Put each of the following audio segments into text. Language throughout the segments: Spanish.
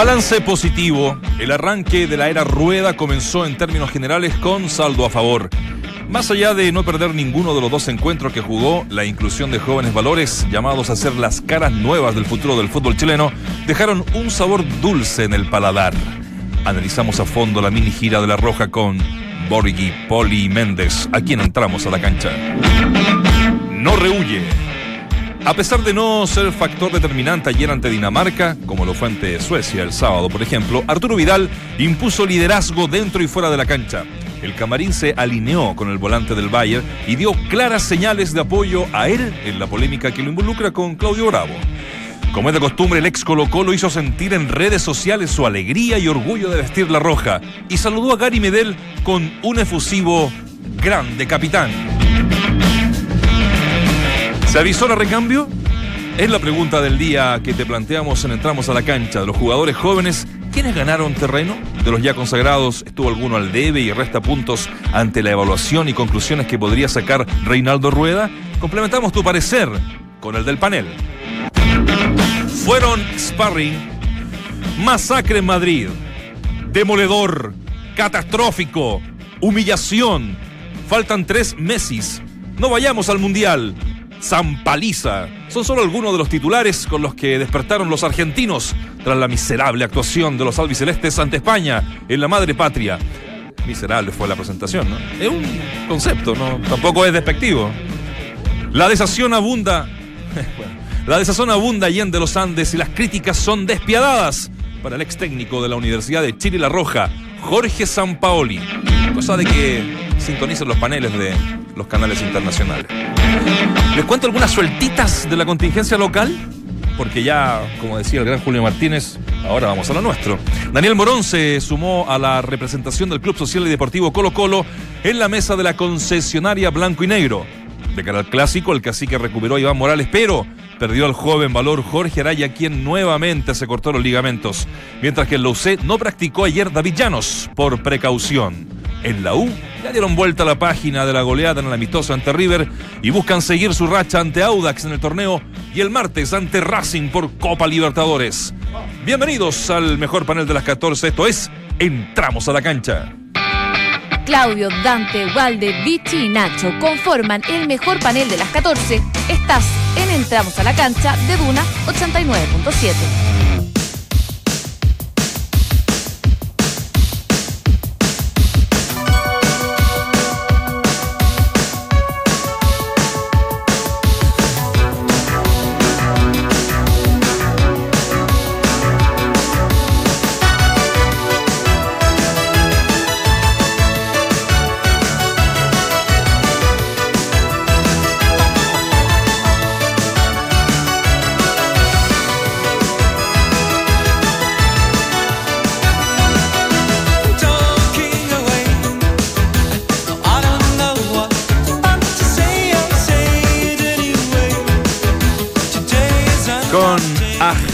Balance positivo. El arranque de la era rueda comenzó en términos generales con saldo a favor. Más allá de no perder ninguno de los dos encuentros que jugó, la inclusión de jóvenes valores, llamados a ser las caras nuevas del futuro del fútbol chileno, dejaron un sabor dulce en el paladar. Analizamos a fondo la mini gira de la Roja con Borghi, Poli y Méndez, a quien entramos a la cancha. No rehuye. A pesar de no ser factor determinante ayer ante Dinamarca, como lo fue ante Suecia el sábado, por ejemplo, Arturo Vidal impuso liderazgo dentro y fuera de la cancha. El camarín se alineó con el volante del Bayern y dio claras señales de apoyo a él en la polémica que lo involucra con Claudio Bravo. Como es de costumbre, el ex Colo Colo hizo sentir en redes sociales su alegría y orgullo de vestir la roja y saludó a Gary Medel con un efusivo grande capitán. ¿Se avisó la recambio? Es la pregunta del día que te planteamos en Entramos a la cancha. De los jugadores jóvenes, ¿quiénes ganaron terreno? De los ya consagrados, ¿estuvo alguno al debe y resta puntos ante la evaluación y conclusiones que podría sacar Reinaldo Rueda? Complementamos tu parecer con el del panel. Fueron sparring, masacre en Madrid, demoledor, catastrófico, humillación. Faltan tres Messis. No vayamos al Mundial. Zampaliza. Son solo algunos de los titulares con los que despertaron los argentinos tras la miserable actuación de los albicelestes ante España en la madre patria. Miserable fue la presentación, ¿no? Es un concepto, ¿no? Tampoco es despectivo. La desazón abunda. la desazón abunda allá de los Andes y las críticas son despiadadas para el ex técnico de la Universidad de Chile La Roja, Jorge Sampaoli. Cosa de que sintonicen los paneles de los canales internacionales. Les cuento algunas sueltitas de la contingencia local, porque ya, como decía el gran Julio Martínez, ahora vamos a lo nuestro. Daniel Morón se sumó a la representación del Club Social y Deportivo Colo Colo en la mesa de la concesionaria Blanco y Negro. De cara al clásico, el cacique recuperó a Iván Morales, pero perdió al joven valor Jorge Araya, quien nuevamente se cortó los ligamentos, mientras que el Lousé no practicó ayer David Llanos por precaución. En la U ya dieron vuelta a la página de la goleada en el amistoso ante River y buscan seguir su racha ante Audax en el torneo y el martes ante Racing por Copa Libertadores. Bienvenidos al mejor panel de las 14, esto es Entramos a la cancha. Claudio, Dante, Walde, Vichy y Nacho conforman el mejor panel de las 14. Estás en Entramos a la cancha de Duna 89.7.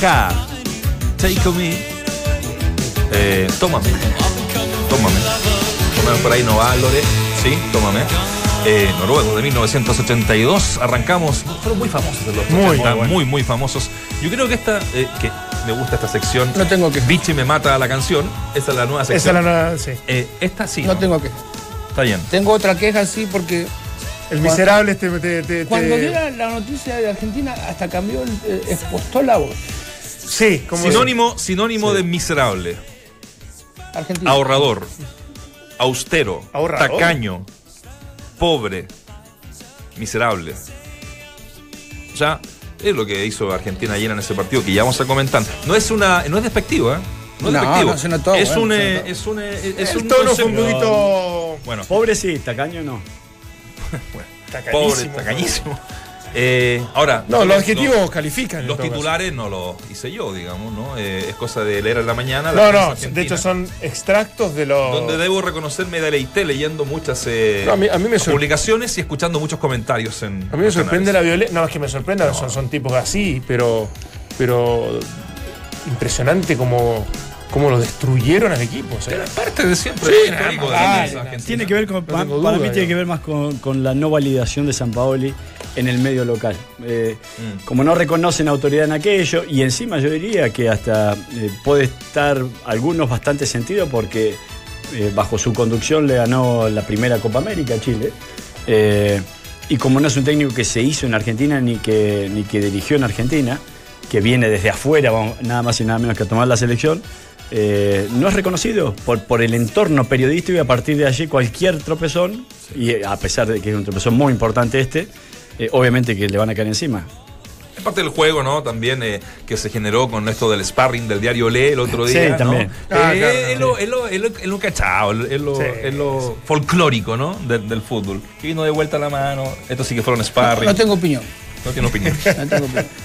Aja, Take Me, eh, Tómame, Tómame. Tómame por ahí no va, Lore. Sí, Tómame. Eh, noruego de 1982. Arrancamos. Fueron muy famosos los Muy, 80, muy muy, muy, famosos. Yo creo que esta, eh, que me gusta esta sección. No tengo que. Vichy me mata la canción. Esa es la nueva Esa es sección. la nueva. Sí. Eh, esta sí. No tengo que. Está bien. Tengo otra queja, sí, porque El miserable este. Te, te- te- cuando dio la, la noticia de Argentina, hasta cambió, el, eh, expostó la voz. Sí, como. Sinónimo, sinónimo de miserable. Argentina. Ahorrador. Austero. Ahorrador. Tacaño. Pobre. Miserable. Ya es lo que hizo Argentina ayer en ese partido que ya vamos a comentar. No es una, no es despectivo, ¿eh? No es No, despectivo. no suena todo, es, bueno, un, eh, es un, eh, es El un tono fue un poquito. Bueno, Pobre sí, tacaño no. pobre, tacañísimo. tacañísimo. Eh, ahora. No, los los- adjetivos califican. Los caso. titulares no los hice yo, digamos, ¿no? Eh, es cosa de leer en la mañana. la No, no, argentina, de hecho son extractos de los. Donde debo reconocer me deleité leyendo muchas eh, No, a mí- a mí me sor- publicaciones y escuchando muchos comentarios en. A mí me sorprende la violencia. No, es que me sorprenda, son, son tipos así, pero. Pero. Impresionante como. Como lo destruyeron al equipo. o sea. Parte de siempre. Sí, no, de no. argentina. Tiene que ver con, No para duda, mí tiene yo. que ver más con, con la no validación de San Paoli en el medio local. Eh, Mm. Como no reconocen autoridad en aquello, y encima yo diría que hasta eh, puede estar algunos bastante sentido porque eh, bajo su conducción le ganó la primera Copa América a Chile. Y como no es un técnico que se hizo en Argentina ni que, ni que dirigió en Argentina, que viene desde afuera, nada más y nada menos que a tomar la selección, eh, no es reconocido por, por el entorno periodístico y a partir de allí cualquier tropezón, y a pesar de que es un tropezón muy importante este, eh, obviamente que le van a caer encima. Es parte del juego, ¿no? También eh, que se generó con esto del sparring del diario Le el otro Sí, día. ¿no? también. Eh, Ah, claro, es, sí. lo, es, lo, es, lo, es lo cachado, es lo, Sí, es lo folclórico, ¿no? Del, del fútbol. Que vino de vuelta la mano, estos sí que fueron sparring. No tengo opinión. No tiene opinión. No tengo opinión.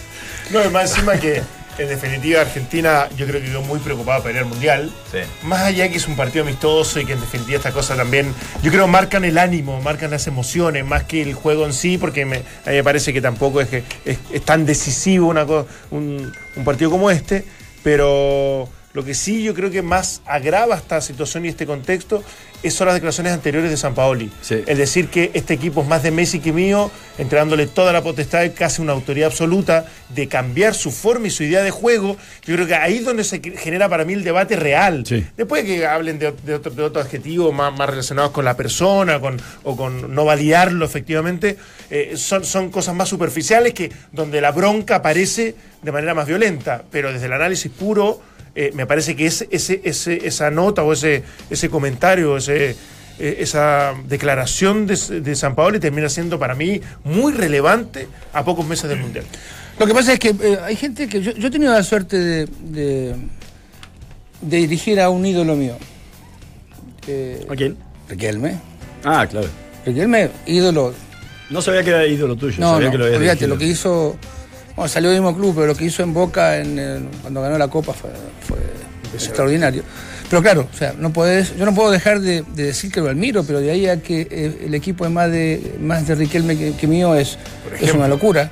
No, y más encima que en definitiva Argentina yo creo que quedó muy preocupada para ir al Mundial. Sí. Más allá que es un partido amistoso y que en definitiva esta cosa también, yo creo marcan el ánimo, marcan las emociones, más que el juego en sí, porque me, a mí me parece que tampoco es, que es, es tan decisivo una, un, un partido como este, pero lo que sí yo creo que más agrava esta situación y este contexto es son las declaraciones anteriores de San Paoli. Sí. El decir que este equipo es más de Messi que mío, entregándole toda la potestad, casi una autoridad absoluta, de cambiar su forma y su idea de juego. Yo creo que ahí es donde se genera para mí el debate real. Sí. Después de que hablen de, de otro- de otros adjetivos más, más relacionados con la persona con, o con no validarlo efectivamente, eh, son, son cosas más superficiales que donde la bronca aparece de manera más violenta. Pero desde el análisis puro, eh, me parece que ese, ese, ese- esa nota o ese, ese comentario, ese, eh, esa declaración de, de San Paolo termina siendo para mí muy relevante a pocos meses del Mundial. Lo que pasa es que eh, hay gente que. Yo, yo he tenido la suerte de, de, de dirigir a un ídolo mío. Eh, ¿A quién? Riquelme. Ah, claro. Riquelme, ídolo. No sabía que era ídolo tuyo. No, sabía no, que lo habías olvídate, dirigido. lo que hizo. Bueno, salió del mismo club, pero lo que hizo en Boca en el- cuando ganó la Copa fue, fue extraordinario. Pero claro, o sea, no podés, yo no puedo dejar de, de decir que lo admiro, pero de ahí a que eh, el equipo es más de, más de Riquelme que, que mío es, es una locura.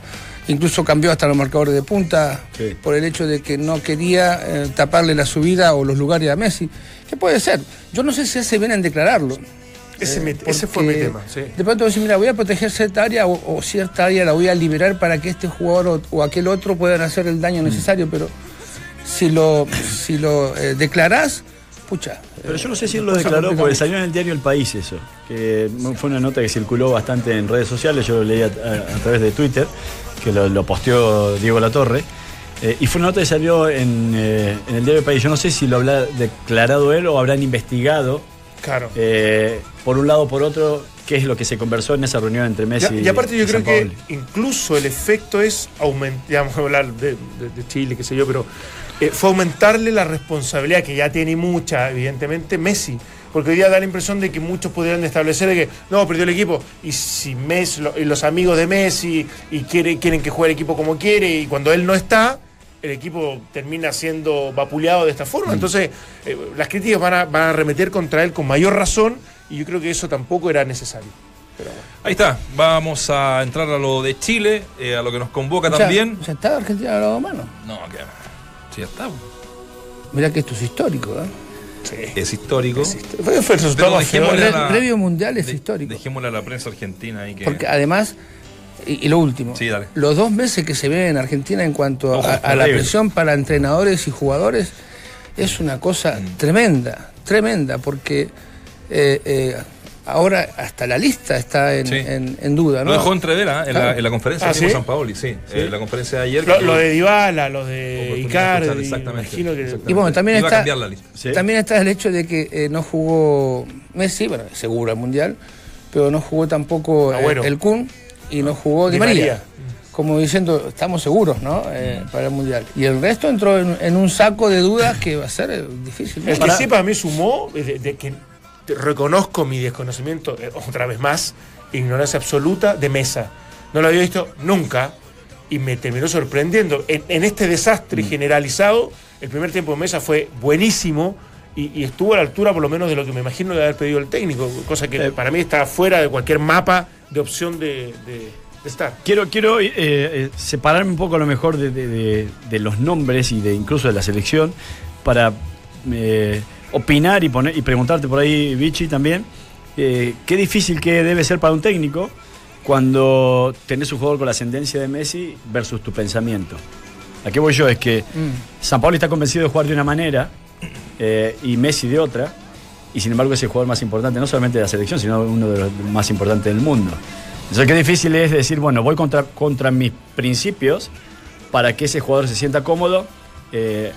Incluso cambió hasta los marcadores de punta Sí. por el hecho de que no quería eh, taparle la subida o los lugares a Messi. ¿Qué puede ser? Yo no sé si hace bien en declararlo. Ese, Eh, me- ese fue mi tema. sí. De pronto decir, mira, voy a proteger cierta área o, o cierta área la voy a liberar para que este jugador o, o aquel otro puedan hacer el daño necesario, pero si lo, si lo eh, declarás, pucha. Pero yo no sé si eh, él lo declaró porque salió en el diario El País eso. Que fue una nota que circuló bastante en redes sociales, yo lo leí a, a- a través de Twitter, que lo, lo posteó Diego Latorre. Eh, y fue una nota que salió en, eh, en el diario El País. Yo no sé si lo habrá declarado él o habrán investigado, Claro. eh, por un lado o por otro, qué es lo que se conversó en esa reunión entre Messi Y, y aparte yo y creo que incluso el efecto es aumentar, vamos a hablar de, de- de Chile, qué sé yo, pero eh, fue aumentarle la responsabilidad que ya tiene mucha, evidentemente, Messi. Porque hoy día da la impresión de que muchos podrían establecer de que no, perdió el equipo. Y si Messi, lo- y los amigos de Messi y quiere, quieren que juegue el equipo como quiere, y cuando él no está, el equipo termina siendo vapuleado de esta forma. Entonces, eh, las críticas van a, van a remeter contra él con mayor razón, y yo creo que eso tampoco era necesario. Pero bueno. Ahí está, vamos a entrar a lo de Chile, eh, a lo que nos convoca O sea, también. o sea, está Argentina a la mano. No, que sí, ya está. Mirá que esto es histórico, ¿eh? Es histórico. Fue, fue el previo mundial es de- histórico. Dejémosle a la prensa argentina ahí que. Porque además, y, y lo último, Sí, dale. los dos meses que se ven en Argentina en cuanto Ojo, a, a la presión para entrenadores y jugadores es una cosa Mm. tremenda, tremenda, porque eh, eh, ahora hasta la lista está en, Sí. en- en duda, ¿no? Lo dejó entrever ¿ah? en, la, Claro. en la conferencia Ah, ¿sí? San Paoli, sí. En la conferencia de ayer. Lo, que- lo de Dybala, lo de Icardi, exactamente, que... exactamente. Y bueno, también Iba está, cambiar la lista. Sí. también está el hecho de que eh, no jugó Messi, bueno, seguro al Mundial, pero no jugó tampoco eh, el Kun y no jugó Di, Di María. María. Como diciendo, estamos seguros, ¿no? Eh, para el Mundial. Y el resto entró en, en un saco de dudas que va a ser eh, difícil. El que sí para mí sumó, eh, de, de que reconozco mi desconocimiento, otra vez más, ignorancia absoluta de Mesa. No lo había visto nunca y me terminó sorprendiendo. En, en este desastre generalizado, el primer tiempo de Mesa fue buenísimo y, y estuvo a la altura por lo menos de lo que me imagino de haber pedido el técnico, cosa que Eh, para mí está fuera de cualquier mapa de opción de, de- de estar. Quiero, quiero eh, eh, separarme un poco a lo mejor de, de- de- de los nombres y de incluso de la selección para eh, opinar y, poner, y preguntarte por ahí, Vichy, también, eh, qué difícil que debe ser para un técnico cuando tenés un jugador con la ascendencia de Messi versus tu pensamiento. ¿A qué voy yo? Es que San Pablo está convencido de jugar de una manera eh, y Messi de otra, y sin embargo es el jugador más importante, no solamente de la selección, sino uno de los más importantes del mundo. Entonces, qué difícil es decir, bueno, voy contra, contra mis principios para que ese jugador se sienta cómodo eh,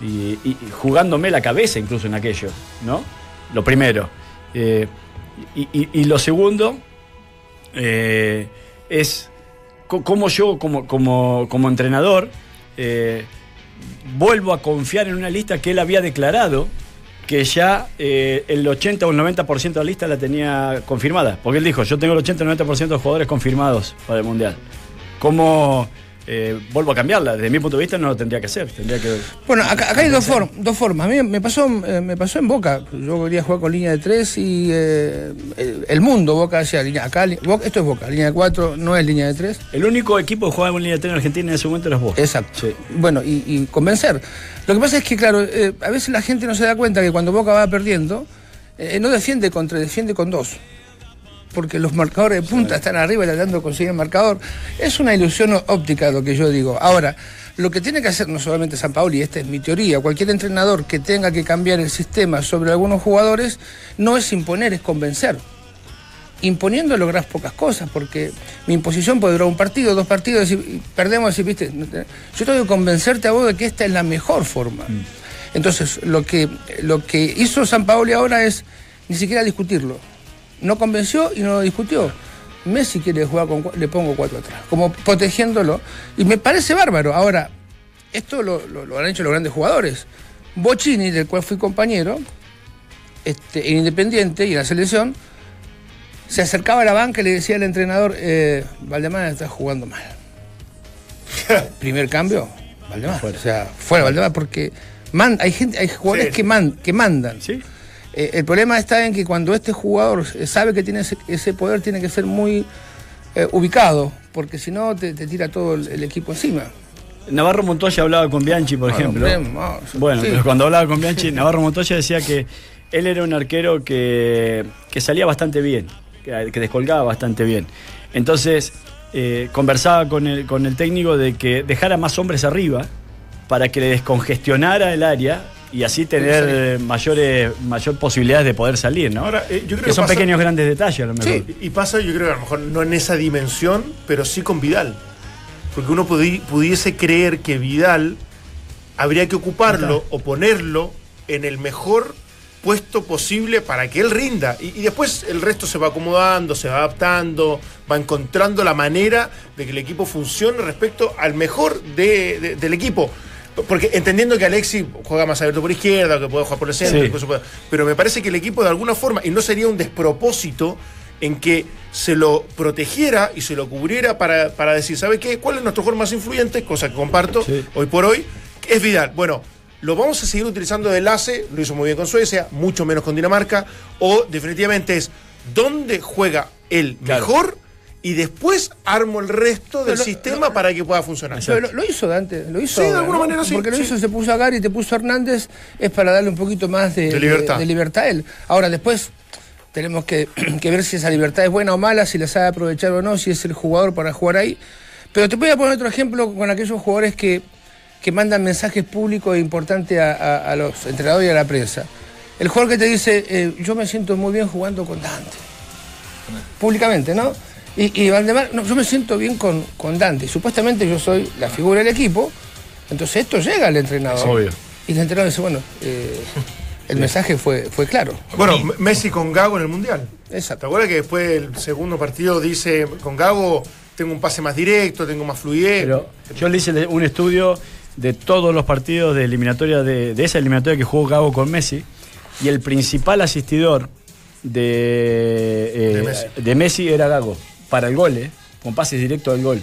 y, jugándome la cabeza incluso en aquello, ¿no? Lo primero. Eh, y, lo segundo eh, es cómo yo como, como, como entrenador vuelvo a confiar en una lista que él había declarado que ya eh, el 80 o el 90% de la lista la tenía confirmada. Porque él dijo, yo tengo el 80 o el 90% de jugadores confirmados para el Mundial. ¿Cómo eh, vuelvo a cambiarla? Desde mi punto de vista no lo tendría que hacer. Tendría que... Bueno, acá, acá hay dos, dos formas. A mí me pasó, eh, me pasó en Boca. Yo quería jugar con línea de tres y eh, el, el mundo, Boca decía, línea, acá, Boca- esto es Boca, línea de cuatro, no es línea de tres. El único equipo que jugaba en línea de tren en Argentina en ese momento eras vos. Exacto. Sí. Bueno, y, y convencer. Lo que pasa es que, claro, eh, a veces la gente no se da cuenta que cuando Boca va perdiendo, no defiende con tres, defiende con dos. Porque los marcadores de punta están arriba tratando de conseguir el marcador. Es una ilusión óptica lo que yo digo. Ahora, lo que tiene que hacer no solamente San Paoli, esta es mi teoría, cualquier entrenador que tenga que cambiar el sistema sobre algunos jugadores, no es imponer, es convencer imponiendo lográs pocas cosas, porque mi imposición puede durar un partido, dos partidos, y, perdemos, y, ¿viste? Yo tengo que convencerte a vos de que esta es la mejor forma. Entonces, lo que, lo que hizo San Paoli ahora es ni siquiera discutirlo. No convenció y no lo discutió. Messi quiere jugar con le pongo cuatro atrás, como protegiéndolo. Y me parece bárbaro. Ahora, esto lo, lo- lo han hecho los grandes jugadores. Bocini, del cual fui compañero, este, en Independiente y en la selección, se acercaba a la banca y le decía al entrenador, eh, Valdemar está jugando mal. Primer cambio, Valdemar. O sea, fuera Valdemar, porque man- hay gente, hay jugadores Sí. que, man- que mandan. ¿Sí? Eh, el problema está en que cuando este jugador sabe que tiene ese, ese poder, tiene que ser muy eh, ubicado, porque si no te, te tira todo el, el equipo encima. Navarro Montoya hablaba con Bianchi, por Bueno, ejemplo. no, Bueno, sí. pero cuando hablaba con Bianchi, Navarro Montoya decía que él era un arquero que, que salía bastante bien, que, que descolgaba bastante bien. Entonces, eh, conversaba con el, con el técnico de que dejara más hombres arriba para que le descongestionara el área y así tener eh, mayores mayor posibilidades de poder salir, ¿no? Ahora, eh, yo creo que que son pasa- pequeños grandes detalles a lo mejor. Y y pasa, yo creo que a lo mejor no en esa dimensión, pero sí con Vidal. Porque uno pudi- pudiese creer que Vidal habría que ocuparlo o ponerlo en el mejor puesto posible para que él rinda. Y, y después el resto se va acomodando, se va adaptando, va encontrando la manera de que el equipo funcione respecto al mejor de- de- del equipo. Porque entendiendo que Alexis juega más abierto por izquierda, que puede jugar por el centro, Sí. incluso puede- pero me parece que el equipo de alguna forma, y no sería un despropósito en que se lo protegiera y se lo cubriera para, para decir, ¿sabe qué? ¿Cuál es nuestro jugador más influyente? Cosa que comparto Sí. hoy por hoy, es Vidal. Bueno, lo vamos a seguir utilizando de enlace, lo hizo muy bien con Suecia, mucho menos con Dinamarca, o definitivamente es dónde juega él Claro. mejor y después armo el resto del lo- sistema para que pueda funcionar. Lo, lo hizo Dante, lo hizo. Sí, de alguna ¿no? manera sí, Porque lo sí. hizo, se puso a Gary, te puso a Hernández, es para darle un poquito más de, De libertad. de libertad a él. Ahora, después tenemos que, que ver si esa libertad es buena o mala, si la sabe aprovechar o no, si es el jugador para jugar ahí. Pero te voy a poner otro ejemplo con aquellos jugadores que, que mandan mensajes públicos e importantes a, a- a los entrenadores y a la prensa. El jugador que te dice, eh, yo me siento muy bien jugando con Dante. Públicamente, ¿no? Y, y Valdemar, no, yo me siento bien con, con Dante. Supuestamente yo soy la figura del equipo. Entonces esto llega al entrenador. Obvio. Y el entrenador dice, bueno, eh, el mensaje fue, fue claro. Bueno, Messi con Gago en el Mundial. ¿Te Exacto. acuerdas que después del segundo partido dice, con Gago tengo un pase más directo, tengo más fluidez? Pero yo le hice un estudio de todos los partidos de eliminatoria de, de esa eliminatoria que jugó Gago con Messi y el principal asistidor de, eh, De Messi. de Messi era Gago para el gol, eh, con pases directos al gol.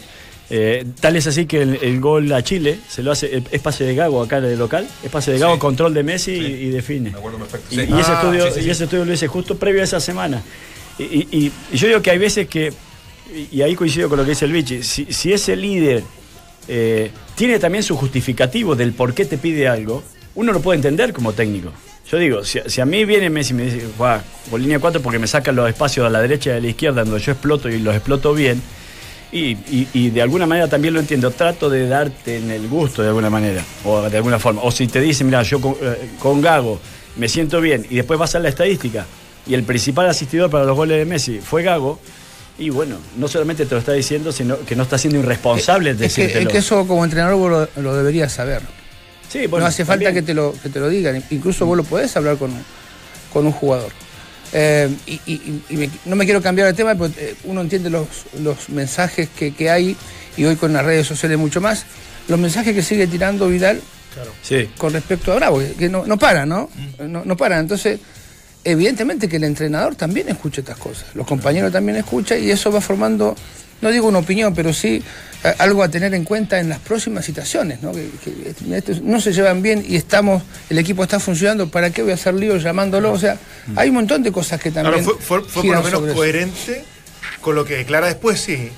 Eh, tal es así que el, el gol a Chile se lo hace, es pase de Gago acá de local, es pase de Gago, Sí. control de Messi Sí. y, y define. Me acuerdo perfecto. Y, Sí. y ese Ah, estudio, sí, sí. y ese estudio lo hice justo previo a esa semana. Y, y- y- y yo digo que hay veces que, y y ahí coincido con lo que dice el Vichy, si, si ese líder eh, tiene también su justificativo del por qué te pide algo, uno lo puede entender como técnico. Yo digo, si, si a mí viene Messi y me dice, "Guau, por línea 4 porque me sacan los espacios a la derecha y a la izquierda donde yo exploto y los exploto bien, y, y- y de alguna manera también lo entiendo, trato de darte en el gusto de alguna manera, o de alguna forma. O si te dicen, mira, yo con, eh, con Gago me siento bien, y después vas a la estadística, y el principal asistidor para los goles de Messi fue Gago, y bueno, no solamente te lo está diciendo, sino que no está siendo irresponsable de Es que, es que eso como entrenador vos lo, lo deberías saber. Sí, bueno, no hace falta también. que te, lo, que te lo digan. Incluso vos lo podés hablar con, con un jugador. Eh, y y- y me- no me quiero cambiar de tema, pero eh, uno entiende los, los mensajes que, que hay, y hoy con las redes sociales mucho más, los mensajes que sigue tirando Vidal Sí. con respecto a Bravo, que- que no, no para, ¿no? ¿no? No para. Entonces, evidentemente que el entrenador también escucha estas cosas, los compañeros también escuchan y eso va formando, no digo una opinión, pero sí eh, algo a tener en cuenta en las próximas situaciones, ¿no? Que, que, no se llevan bien y estamos, el equipo está funcionando, ¿para qué voy a hacer lío llamándolo? O sea, hay un montón de cosas que Ahora, también... fue, fue- fue por lo menos eso. coherente con lo que declara después, sí.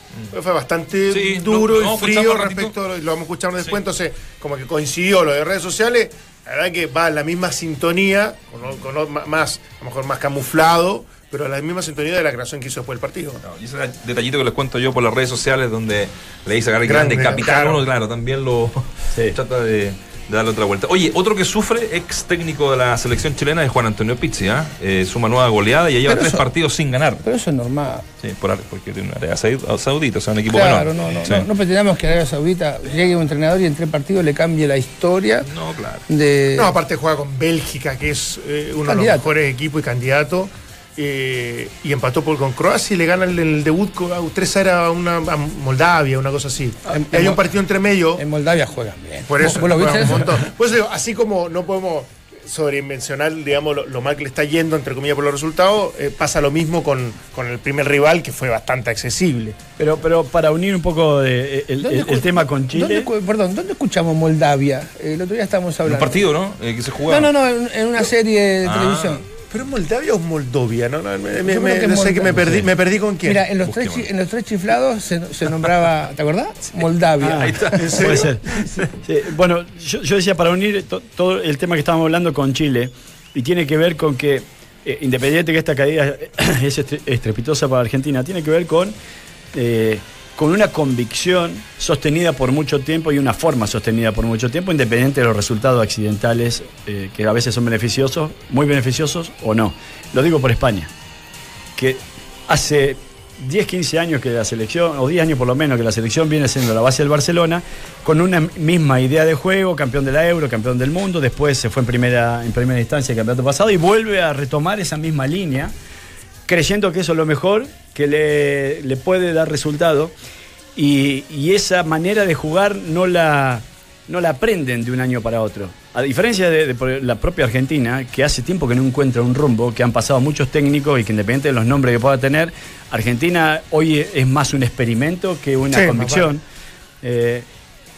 Fue bastante Sí, duro y frío respecto, a lo, lo vamos a escuchar después, entonces como que coincidió lo de redes sociales, la verdad que va en la misma sintonía, con, con más, a lo mejor más camuflado, pero en la misma sintonía de la creación que hizo después el partido. Y ese detallito que les cuento yo por las redes sociales donde le dice a Gary Grande, capitán, claro. uno claro, también lo Sí. trata de, de darle otra vuelta. Oye, otro que sufre, ex técnico de la selección chilena, es Juan Antonio Pizzi, ¿ah? Eh, suma nueva goleada y ya lleva Pero tres eso- partidos sin ganar. Pero eso es normal. Sí, por, porque tiene una Arabia Saud- Saudita, o sea, un equipo Claro, menor. no, no, Sí. no, no pretendamos que Arabia Saudita llegue un entrenador y en tres partidos le cambie la historia No, claro. de... No, aparte juega con Bélgica, que es eh, uno de los mejores equipos y candidato. Eh, y empató por, con Croacia y le gana el, el debut con 3 era una, a Moldavia, una cosa así. En- y hay en un partido entre medio. En Moldavia juegan bien. Por eso, ¿Vos lo viste juegan un eso? montón. Por eso digo, así como no podemos sobredimensionar, digamos, lo, lo mal que le está yendo, entre comillas, por los resultados, eh, pasa lo mismo con, con el primer rival, que fue bastante accesible. Pero, pero para unir un poco de- el, ¿Dónde el- el escu- tema con ¿dónde Chile. perdón, ¿dónde escuchamos Moldavia? Eh, El otro día estábamos Un hablando. partido, ¿no? Eh, que se No, jugaba. no, no, en, en una serie de Ah. televisión. ¿Pero es Moldavia o es Moldovia? No, no, me, me- Yo creo me- que no sé que me perdí, me perdí con quién. Mira, en los, tres, en los tres chiflados se, se nombraba, ¿te acordás? Moldavia. Ah, Ahí está. Puede ser. Sí, bueno, yo, yo decía para unir to- todo el tema que estábamos hablando con Chile, y tiene que ver con que, eh, independiente que esta caída es estre- estrepitosa para Argentina, tiene que ver con, eh, con una convicción sostenida por mucho tiempo y una forma sostenida por mucho tiempo, independiente de los resultados accidentales, eh, que a veces son beneficiosos, muy beneficiosos o no. Lo digo por España, que hace 10, 15 años que la selección, o 10 años por lo menos, que la selección viene siendo la base del Barcelona, con una misma idea de juego, campeón de la Euro, campeón del mundo, después se fue en primera, en primera instancia el campeonato pasado y vuelve a retomar esa misma línea, creyendo que eso es lo mejor, que le, le puede dar resultado, y, y esa manera de jugar no la, no la aprenden de un año para otro. A diferencia de, la propia Argentina, que hace tiempo que no encuentra un rumbo, que han pasado muchos técnicos y que independiente de los nombres que pueda tener, Argentina hoy es más un experimento que una Sí, convicción. Eh,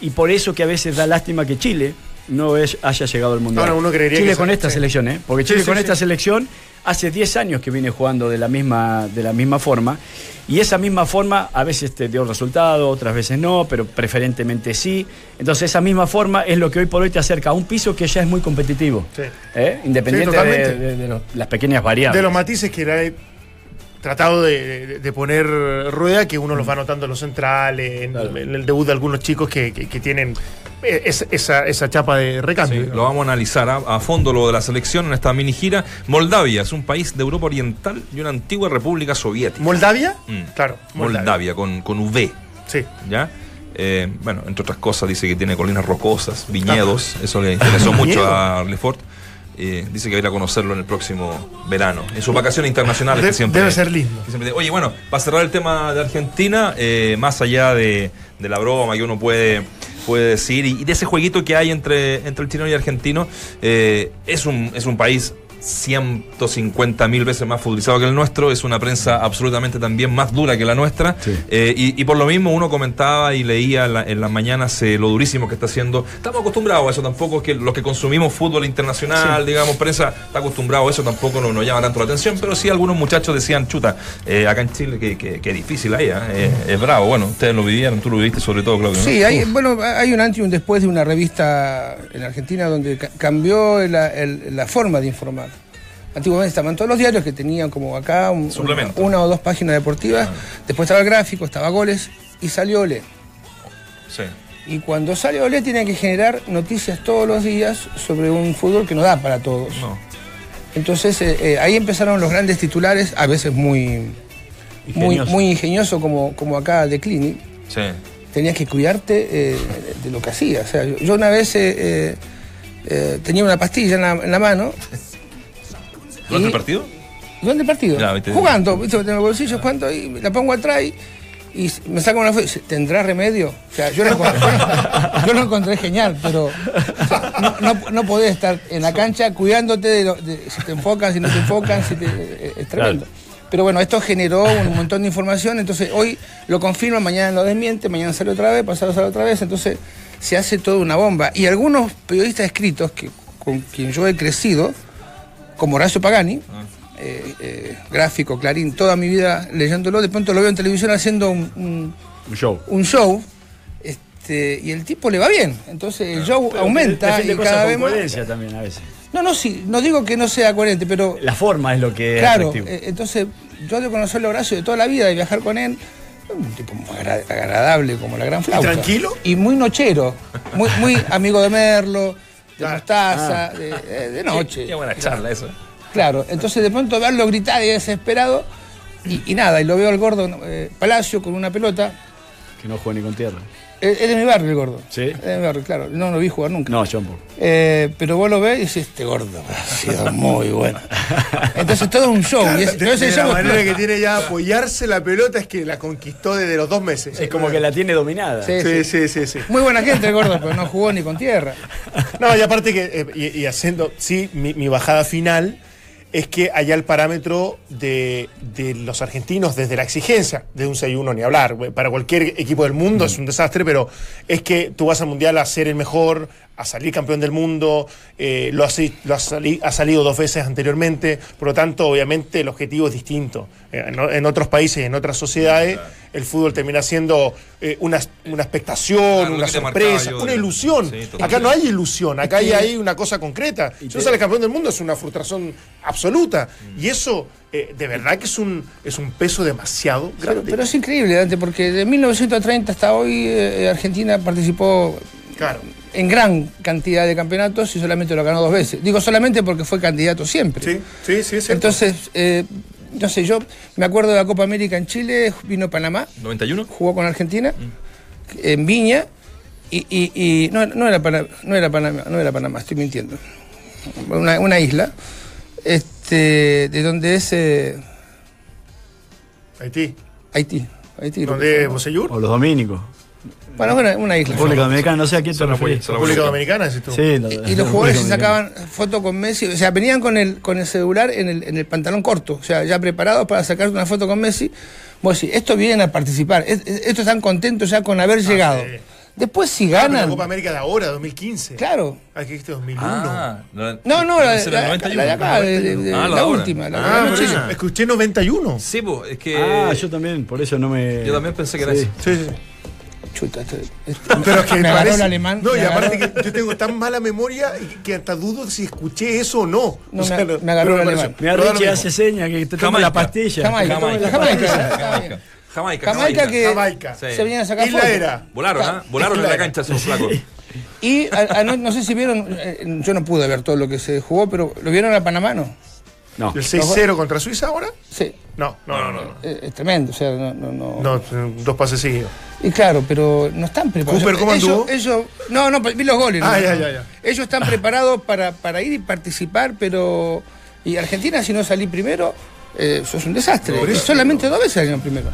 y por eso que a veces da lástima que Chile no es- haya llegado al Mundial. Ahora uno creería Chile que con esta Sí. selección, ¿eh? Porque Chile sí, con esta selección hace 10 años que viene jugando de la misma, de la misma forma. Y esa misma forma a veces te dio resultado, otras veces no, pero preferentemente sí. Entonces esa misma forma es lo que hoy por hoy te acerca a un piso que ya es muy competitivo. Sí. ¿eh? Independiente Sí, de, totalmente. de- de los- las pequeñas variables. de los matices que era tratado de, poner rueda, que uno los va notando en los centrales, en, Claro. en el debut de algunos chicos que, que- que tienen es- esa, esa chapa de recambio. Sí, lo vamos a analizar ¿ah? a, fondo lo de la selección en esta mini gira. Moldavia es un país de Europa Oriental y una antigua república soviética. ¿Moldavia? Mm. Claro, Moldavia, con, con V, Sí. ¿ya? Eh, bueno, entre otras cosas dice que tiene colinas rocosas, viñedos, eso le interesó mucho a Lefort. Eh, dice que va a ir a conocerlo en el próximo verano, en sus vacaciones internacionales De- que siempre. debe ser lindo. siempre. Oye, bueno, para cerrar el tema de Argentina, eh, más allá de, de la broma que uno puede, puede decir. Y, de ese jueguito que hay entre, entre el chileno y el argentino, eh, es, un, es un país 150 mil veces más futbolizado que el nuestro, es una prensa absolutamente también más dura que la nuestra. Sí. Eh, y, y por lo mismo uno comentaba y leía en, la- en las mañanas eh, lo durísimo que está haciendo. Estamos acostumbrados a eso, tampoco es que los que consumimos fútbol internacional, digamos, prensa, está acostumbrado a eso, tampoco nos, nos llama tanto la atención, pero sí algunos muchachos decían, chuta, eh, acá en Chile, que, que- que difícil ahí. Eh, es bravo. Bueno, ustedes lo vivieron, tú lo viviste sobre todo, Claudio. ¿no? Sí, hay, bueno, hay un antes y un después de una revista en Argentina donde ca- cambió la, el- la forma de informar. Antiguamente estaban todos los diarios que tenían como acá un- una, o dos páginas deportivas, después estaba el gráfico, estaba goles y salió Olé. Sí. Y cuando sale Olé tiene que generar noticias todos los días sobre un fútbol que no da para todos. No. Entonces eh, eh, ahí empezaron los grandes titulares, a veces muy, Ingenioso. muy ingenioso como, como acá de Clinic. Sí. Tenías que cuidarte eh, de lo que hacías. O sea, yo, yo una vez eh, tenía una pastilla en la, en la mano. ¿Durante el partido? ¿Dónde el partido? Jugando, ¿viste? Tengo los bolsillos, cuánto, y la pongo atrás y, y me saco una foto ¿tendrá remedio? O sea, yo lo encontré, yo lo encontré genial, pero o sea, no, no, no podés estar en la cancha cuidándote de, lo- de si te enfocan, si no te enfocan, si te- eh, es tremendo. Pero bueno, esto generó un montón de información, entonces hoy lo confirma, mañana lo desmiente, mañana sale otra vez, pasado sale otra vez, entonces se hace toda una bomba. Y algunos periodistas escritos, que, con quien yo he crecido, como Horacio Pagani, eh, eh, gráfico, Clarín, toda mi vida leyéndolo, de pronto lo veo en televisión haciendo un, un- Un show. un show este, y el tipo le va bien. Entonces el show Pero aumenta y cada vez más. coherencia también a veces. No, no, sí, no digo que no sea coherente, pero La forma es lo que es claro, eh, entonces yo de conocerlo a Horacio de toda la vida, de viajar con él, un tipo muy agra- agradable como la gran flauta. tranquilo? Y muy nochero, muy, muy amigo de Merlo, de Claro. Mostaza, de, de- de noche. Qué buena charla eso. Claro, entonces de pronto verlo gritar y desesperado, y, y nada, y lo veo al gordo eh, Palacio con una pelota. Que no juega ni con tierra. Él es de mi barrio el gordo. ¿Sí? Es de mi barrio, claro. No lo vi jugar nunca. No, yo. Eh, pero vos lo ves y dices, este gordo ha sido muy bueno. Entonces todo es un show. Y ese, De, de show la manera explota. que tiene ya apoyarse la pelota es que la conquistó desde los dos meses. Es como que la tiene dominada. Sí. Sí, sí, sí, sí. Muy buena gente el gordo, pero no jugó ni con tierra. No, y aparte que, eh, y, y haciendo, sí, mi, mi bajada final es que allá el parámetro de, de los argentinos desde la exigencia de un 6-1 ni hablar. Para cualquier equipo del mundo es un desastre, pero es que tú vas al Mundial a ser el mejor, a salir campeón del mundo, eh, lo, has, lo sali- ha salido dos veces anteriormente, por lo tanto, obviamente, el objetivo es distinto. Eh, en, otros países, en otras sociedades, el fútbol termina siendo eh, una, una expectación, Claro, una sorpresa, yo una ilusión. Sí. Acá no hay ilusión, acá hay, hay una cosa concreta. Si no sale campeón del mundo es una frustración absoluta. Y eso, eh, de verdad que es un, es un peso demasiado Pero, grande. pero es increíble, Dante, porque de 1930 hasta hoy eh, Argentina participó claro. En gran cantidad de campeonatos y solamente lo ganó dos veces. Digo solamente porque fue candidato siempre. Sí, sí, sí, es. Entonces, eh, no sé, yo me acuerdo de la Copa América en Chile, vino Panamá, ¿91? jugó con Argentina, en Viña, y, y- y no, no era Panamá, no era Panamá, no era Panamá, estoy mintiendo. Una, una isla, este, de donde es eh, Haití. Haití. Haití ¿Dónde es Bosellur? O los dominicos. Bueno, una, una isla. República Dominicana, no sé a quién te solo República Dominicana. Sí, lo- Y los jugadores se sacaban fotos con Messi, o sea, venían con el, con el celular en el, en el pantalón corto, o sea, ya preparados para sacar una foto con Messi. Vos decís, estos vienen a participar, es- es- estos están contentos ya con haber llegado. sí. Después si Ah, ganan, La Copa América de ahora, 2015. claro. Ah, que dijiste 2001. Ah, la- No, no, la, la- 91, la de acá, de- de- 91. de- Ah, la, última. Ah, eso. Escuché 91. Sí, po, es que. Ah, yo también, por eso no me. Yo también pensé que era Sí. eso. Sí, sí. Chuta, este- este- Pero es que me agarró parece- el alemán. No, y me aparte agarró- que yo tengo tan mala memoria que hasta dudo si escuché eso o no. No, O sea, me- me agarró el alemán. Lo Richie mismo. hace seña que te toma la pastilla. Jamaica, Jamaica, Jamaica. Jamaica. Jamaica. Jamaica que Jamaica. Sí. se venían a sacar Isla fotos. era. Volaron, ¿ah? Volaron en la cancha esos flacos. Y a- a- no, no sé si vieron, eh, yo no pude ver todo lo que se jugó, pero ¿lo vieron a Panamá? No. No. ¿El 6-0 contra Suiza ahora? Sí. No, no, no. no, no. Eh, Es tremendo, o sea, no, no, no. No, dos pases seguidos. Y claro, pero no están preparados. Cooper, ¿cómo ellos, anduvo? ellos- no, no, vi los goles. Ah, no, ya, no. ya, ya. Ellos están preparados para, para ir y participar, pero. Y Argentina, si no salí primero, eh, eso es un desastre. Por eso, Solamente dos veces salieron primero.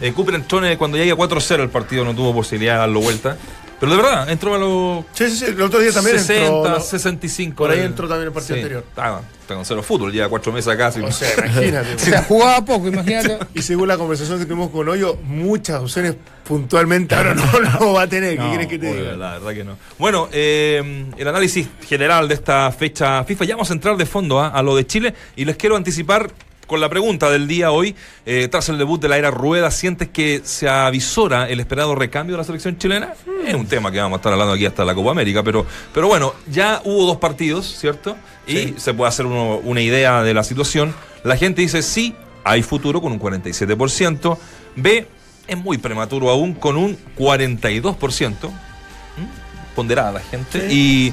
Eh, Cooper entró en- cuando ya iba 4-0 el partido, no tuvo posibilidad de darlo vuelta. Pero de verdad, entró a los Sí, sí, sí. El otro día también 60, entró. 65. Por ahí el- entró también el partido Sí, anterior. Está, está con cero fútbol, lleva cuatro meses acá. sí. O sea, imagínate. O sea, jugaba poco, imagínate. Y según la conversación que tuvimos con Hoyo, muchas opciones puntualmente ahora no lo va a tener. ¿Qué No, quieres que te diga? la verdad que no. Bueno, eh, el análisis general de esta fecha FIFA, ya vamos a entrar de fondo ¿ah? a lo de Chile y les quiero anticipar con la pregunta del día hoy, eh, tras el debut de la era Rueda, ¿sientes que se avisora el esperado recambio de la selección chilena? Es un tema que vamos a estar hablando aquí hasta la Copa América, pero, pero bueno, ya hubo dos partidos, ¿cierto? Y se puede hacer uno- una idea de la situación. La gente dice sí, hay futuro con un 47%, B, es muy prematuro aún con un 42%, ¿Mm? ponderada la gente, y,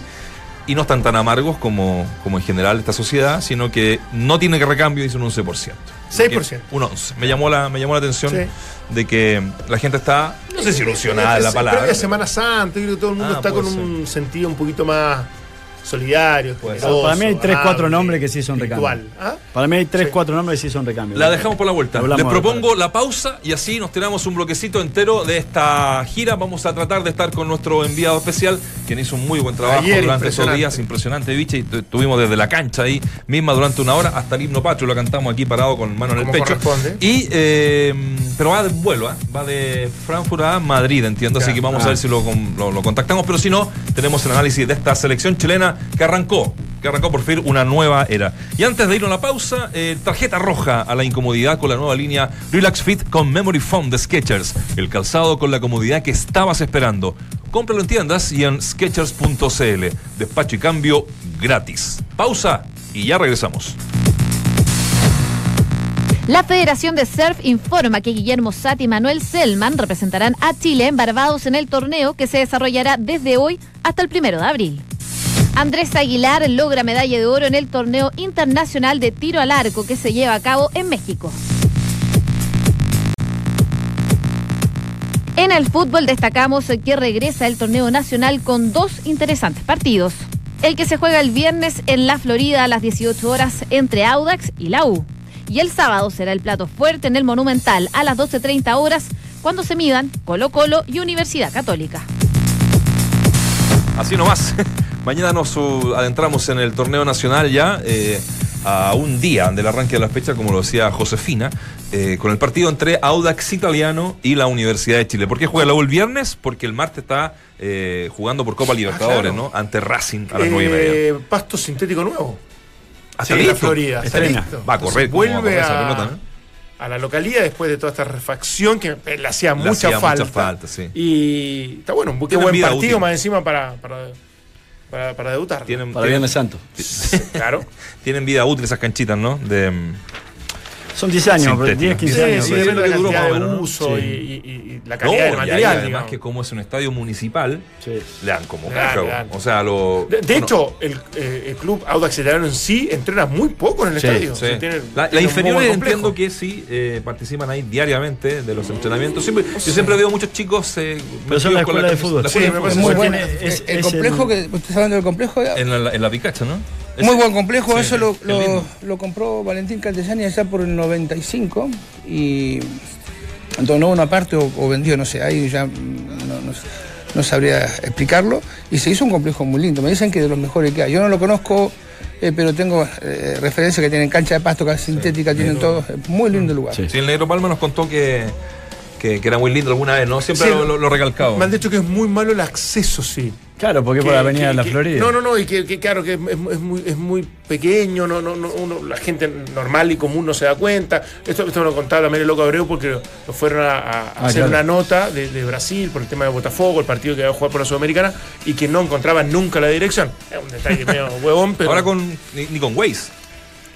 y no están tan amargos como, como en general esta sociedad, sino que no tiene que recambio, dice un 11%. 6%. Un 11%. Me llamó la, me llamó la atención Sí. de que la gente está, no sé si ilusionada es la palabra. previa Semana Santa, yo creo que todo el mundo Ah, está con un sentido un poquito más solidario. Puede ser. generoso, Para mí hay tres, cuatro amable, nombres que sí son espiritual. recambio. ¿Ah? Para mí hay tres, Sí. cuatro nombres que sí son recambio. La dejamos por la vuelta. Hablamos Les propongo la pausa y así nos tiramos un bloquecito entero de esta gira. Vamos a tratar de estar con nuestro enviado especial, quien hizo un muy buen trabajo Ayer, durante esos días. Impresionante, biche. Y tu- estuvimos desde la cancha ahí misma durante una hora hasta el himno patrio. Lo cantamos aquí parado con mano en el pecho. Y, eh, pero va de vuelo, ¿eh? va de Frankfurt a Madrid, entiendo. Así que vamos a Ah. ver si lo, con- lo- lo contactamos. Pero si no, tenemos el análisis de esta selección chilena que arrancó que arrancó por fin una nueva era. Y antes de ir a la pausa, eh, tarjeta roja a la incomodidad con la nueva línea Relax Fit con Memory Foam de Skechers. El calzado con la comodidad que estabas esperando. Cómpralo en tiendas y en skechers.cl. Despacho y cambio gratis. Pausa y ya regresamos. La Federación de Surf informa que Guillermo Sati y Manuel Selman representarán a Chile en Barbados en el torneo que se desarrollará desde hoy hasta el primero de abril. Andrés Aguilar logra medalla de oro en el torneo internacional de tiro al arco que se lleva a cabo en México. En el fútbol destacamos que regresa el torneo nacional con dos interesantes partidos. El que se juega el viernes en la Florida a las 18 horas entre Audax y la U. Y el sábado será el plato fuerte en el Monumental a las 12.30 horas cuando se midan Colo Colo y Universidad Católica. Así nomás. Mañana nos adentramos en el torneo nacional ya, eh, a un día del arranque de la fecha, como lo decía Josefina, eh, con el partido entre Audax Italiano y la Universidad de Chile. ¿Por qué juega la U el viernes? Porque el martes está eh, jugando por Copa Libertadores, claro. ¿no? Ante Racing a las nueve y media. Pasto sintético nuevo. ¿Hasta Sí, en la listo? Florida. está listo. Va a correr a vuelve correr a, la localidad después de toda esta refacción que le hacía, Le mucha, hacía falta. mucha falta, sí. Y está bueno, qué buen partido útil. más encima para, para, para, para debutar. Tienen, Para tienen, Viernes Santo. Claro. tienen vida útil esas canchitas, ¿no? De, Son 10 años, pero Sintética. 10, 15 Sí, años. sí, depende de la Duró cantidad más o de ¿no? uso Sí. y, y- y la No, calidad y del ahí material. además digamos. que como es un estadio municipal, Sí. le dan como le dan. O sea, lo. De, de bueno, hecho, el, eh, el club Audax Italiano en sí entrena muy poco en el Sí, estadio. Sí. O sea, tiene- la, la inferior entiendo que sí eh, participan ahí diariamente de los entrenamientos. Siempre, yo siempre veo muchos chicos. Eh, Pero son metidos la con escuela de fútbol. la Sí, escuela me de parece fútbol. muy muy bueno. bueno. es- el es complejo el- que usted está hablando del complejo, En la, en la Picacha, ¿no? Muy Ese- buen complejo, sí, eso lo, compró Valentín Caldesani allá por el 95 y donó una parte o, o vendió, no sé, ahí ya mm, no, no- no sabría explicarlo y se hizo un complejo muy lindo, me dicen que de los mejores que hay, yo no lo conozco eh, pero tengo eh, referencia que tienen cancha de pasto, cancha sintética, tienen todo, es muy lindo el lugar. Sí. Sí, el Negro Palma nos contó que, que, que era muy lindo alguna vez, ¿no? Siempre Sí, lo, lo, lo recalcado. Me han dicho que es muy malo el acceso, sí. Claro, porque por Que- la avenida de la que- Florida. No, no, no, y que, que claro, que es, es muy, es muy pequeño, no, no, no, uno- la gente normal y común no se da cuenta. Esto, esto me lo contaba también el Loco Abreu porque lo, fueron a, a Ah, hacer claro. una nota de, de Brasil por el tema de Botafogo, el partido que iba a jugar por la Sudamericana, y que no encontraban nunca la dirección. Es un detalle medio huevón, pero Ahora con, ni, ni con Waze.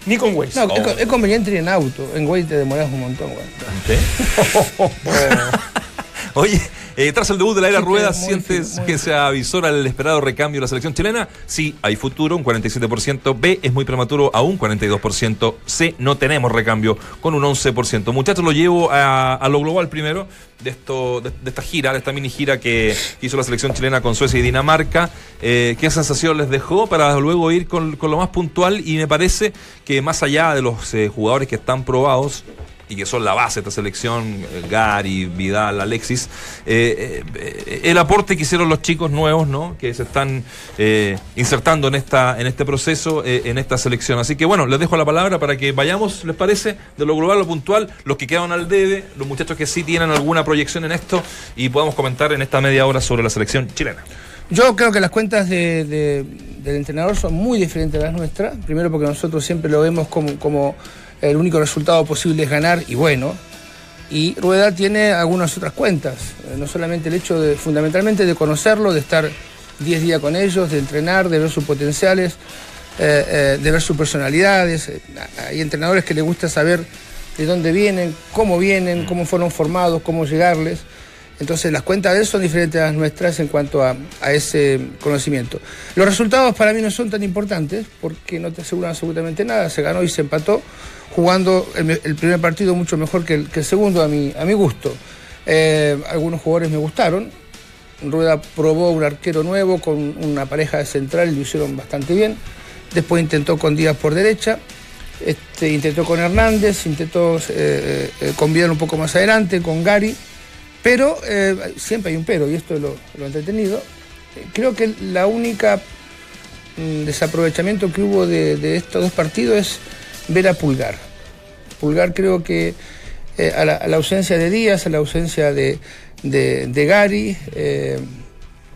ni con Waze. No, es, co- es conveniente ir en auto, en Güey te demoras un montón, güey. Oye, eh, tras el debut de la era Sí, Rueda, ¿sientes que se avisora el esperado recambio de la selección chilena? Sí, hay futuro, un 47%. B, es muy prematuro, aún 42%. C, no tenemos recambio, con un 11%. Muchachos, lo llevo a, a lo global primero, de, esto, de, de esta gira, de esta mini gira que, que hizo la selección chilena con Suecia y Dinamarca. Eh, ¿Qué sensación les dejó para luego ir con, con lo más puntual? Y me parece que más allá de los eh, jugadores que están probados, y que son la base de esta selección, Gary, Vidal, Alexis, eh, eh, el aporte que hicieron los chicos nuevos, ¿no? Que se están eh, insertando en esta, en este proceso, en esta selección. Así que bueno, les dejo la palabra para que vayamos, ¿les parece? De lo global lo puntual, los que quedan al debe, los muchachos que sí tienen alguna proyección en esto, y podamos comentar en esta media hora sobre la selección chilena. Yo creo que las cuentas de- de- del entrenador son muy diferentes a las nuestras. Primero porque nosotros siempre lo vemos como el único resultado posible es ganar y bueno. Y Rueda tiene algunas otras cuentas. Eh, No solamente el hecho de, fundamentalmente, de conocerlo, de estar 10 días con ellos, de entrenar, de ver sus potenciales, eh, eh, de ver sus personalidades. Hay entrenadores que les gusta saber de dónde vienen, cómo vienen, cómo fueron formados, cómo llegarles. Entonces las cuentas de él son diferentes a las nuestras en cuanto a, ese conocimiento. Los resultados para mí no son tan importantes porque no te aseguran absolutamente nada. Se ganó y se empató jugando el, me- el primer partido mucho mejor que el, segundo a mi, a mi gusto. Eh, algunos jugadores me gustaron. Rueda probó un arquero nuevo con una pareja de central y lo hicieron bastante bien. Después intentó con Díaz por derecha. Este, intentó con Hernández, intentó eh, eh, con Vidal un poco más adelante, con Gary. Pero eh, siempre hay un pero, y esto es lo, lo entretenido. Eh, Creo que la única mm, desaprovechamiento que hubo de, estos dos partidos es ver a Pulgar. Pulgar creo que eh, a, la, ausencia de Díaz, a la ausencia de, de- de Gary eh,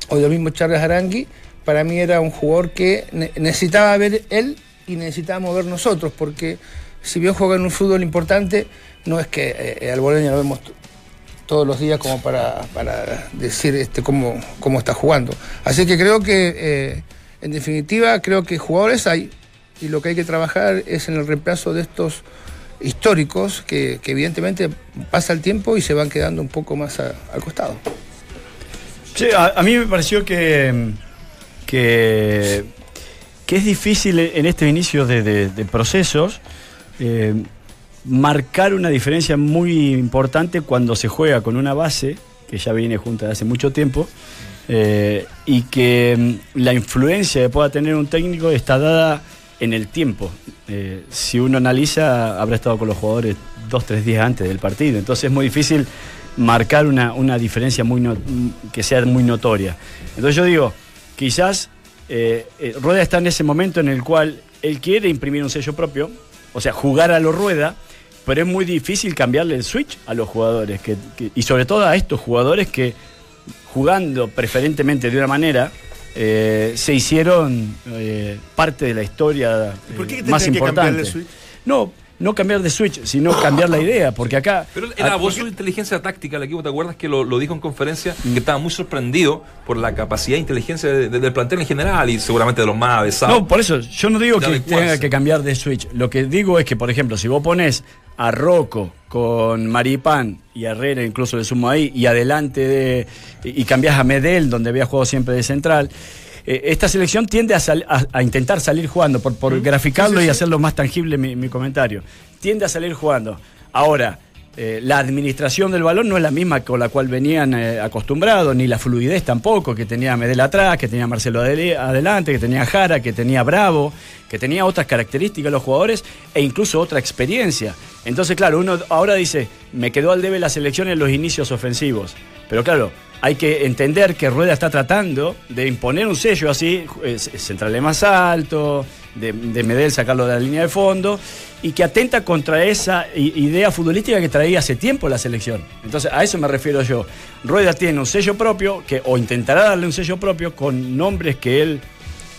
o del mismo Charles Arangui, para mí era un jugador que ne- necesitaba ver él y necesitábamos ver nosotros, porque si bien juega en un fútbol importante, no es que eh, al Boloña lo vemos todos los días como para, para decir este, cómo, cómo está jugando. Así que creo que, eh, en definitiva, creo que jugadores hay y lo que hay que trabajar es en el reemplazo de estos históricos que, evidentemente pasa el tiempo y se van quedando un poco más al costado. Sí, a, mí me pareció que, que, es difícil en inicio de, de- de procesos eh, marcar una diferencia muy importante cuando se juega con una base que ya viene junta de hace mucho tiempo eh, y que mm, la influencia que pueda tener un técnico está dada en el tiempo. Eh, si uno analiza, habrá estado con los jugadores dos, tres días antes del partido, entonces es muy difícil marcar una, una diferencia muy que sea muy notoria. Entonces yo digo, quizás eh, Rueda está en ese momento en el cual él quiere imprimir un sello propio, o sea, jugar a lo Rueda, pero es muy difícil cambiarle el switch a los jugadores, que- que- y sobre todo a estos jugadores que jugando preferentemente de una manera, eh, se hicieron eh, parte de la historia ¿Y por qué eh, más que importante. cambiarle el switch? No, no cambiar de switch, sino cambiar la idea, porque acá... Pero era Ah, vos su inteligencia táctica del equipo, ¿te acuerdas que lo, lo dijo en conferencia? Que estaba muy sorprendido por la capacidad e inteligencia de- de- del plantel en general y seguramente de los más avesados. No, por eso, yo no digo De que tenga que cambiar de switch. Lo que digo es que, por ejemplo, si vos pones a Rocco con Maripán y a Herrera incluso le sumo ahí, y adelante de. y, y cambiás a Medel, donde había jugado siempre de central. Eh, esta selección tiende a, sal- a- a intentar salir jugando, por, por graficarlo y hacerlo más tangible mi, mi comentario. Tiende a salir jugando. Ahora, eh, la administración del balón no es la misma con la cual venían eh, acostumbrados, ni la fluidez tampoco, que tenía Medel atrás, que tenía Marcelo adelante, que tenía Jara, que tenía Bravo, que tenía otras características los jugadores e incluso otra experiencia. Entonces, claro, uno ahora dice, me quedó al debe la selección en los inicios ofensivos. Pero claro, hay que entender que Rueda está tratando de imponer un sello así, eh, centrales más alto, de, de Medel sacarlo de la línea de fondo, y que atenta contra esa idea futbolística que traía hace tiempo la selección. Entonces, a eso me refiero yo. Rueda tiene un sello propio, que, o intentará darle un sello propio con nombres que él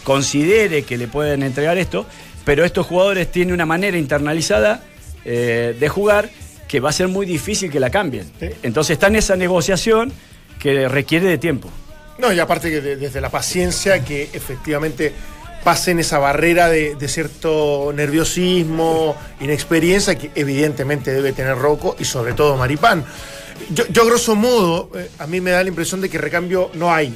considere que le pueden entregar esto, pero estos jugadores tienen una manera internalizada eh, de jugar que va a ser muy difícil que la cambien. Entonces está en esa negociación que requiere de tiempo. No, y aparte que de- desde la paciencia que efectivamente pasen esa barrera de, cierto nerviosismo, inexperiencia que evidentemente debe tener Rocco y sobre todo Maripán. Yo, yo grosso modo, eh, a mí me da la impresión de que recambio no hay.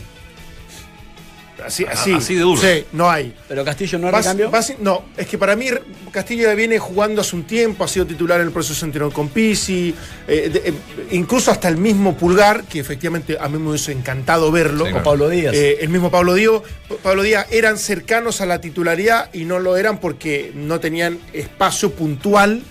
Así, así, así de duro. Sí, no hay. Pero Castillo no basi- no, es que para mí Castillo ya viene jugando hace un tiempo, ha sido titular en el proceso anterior con Pisi, eh, de- eh, incluso hasta el mismo Pulgar, que efectivamente a mí me hubiese encantado verlo. Sí, O Pablo Díaz. Eh, el mismo Pablo Díaz, Pablo Díaz eran cercanos a la titularidad y no lo eran porque no tenían espacio puntual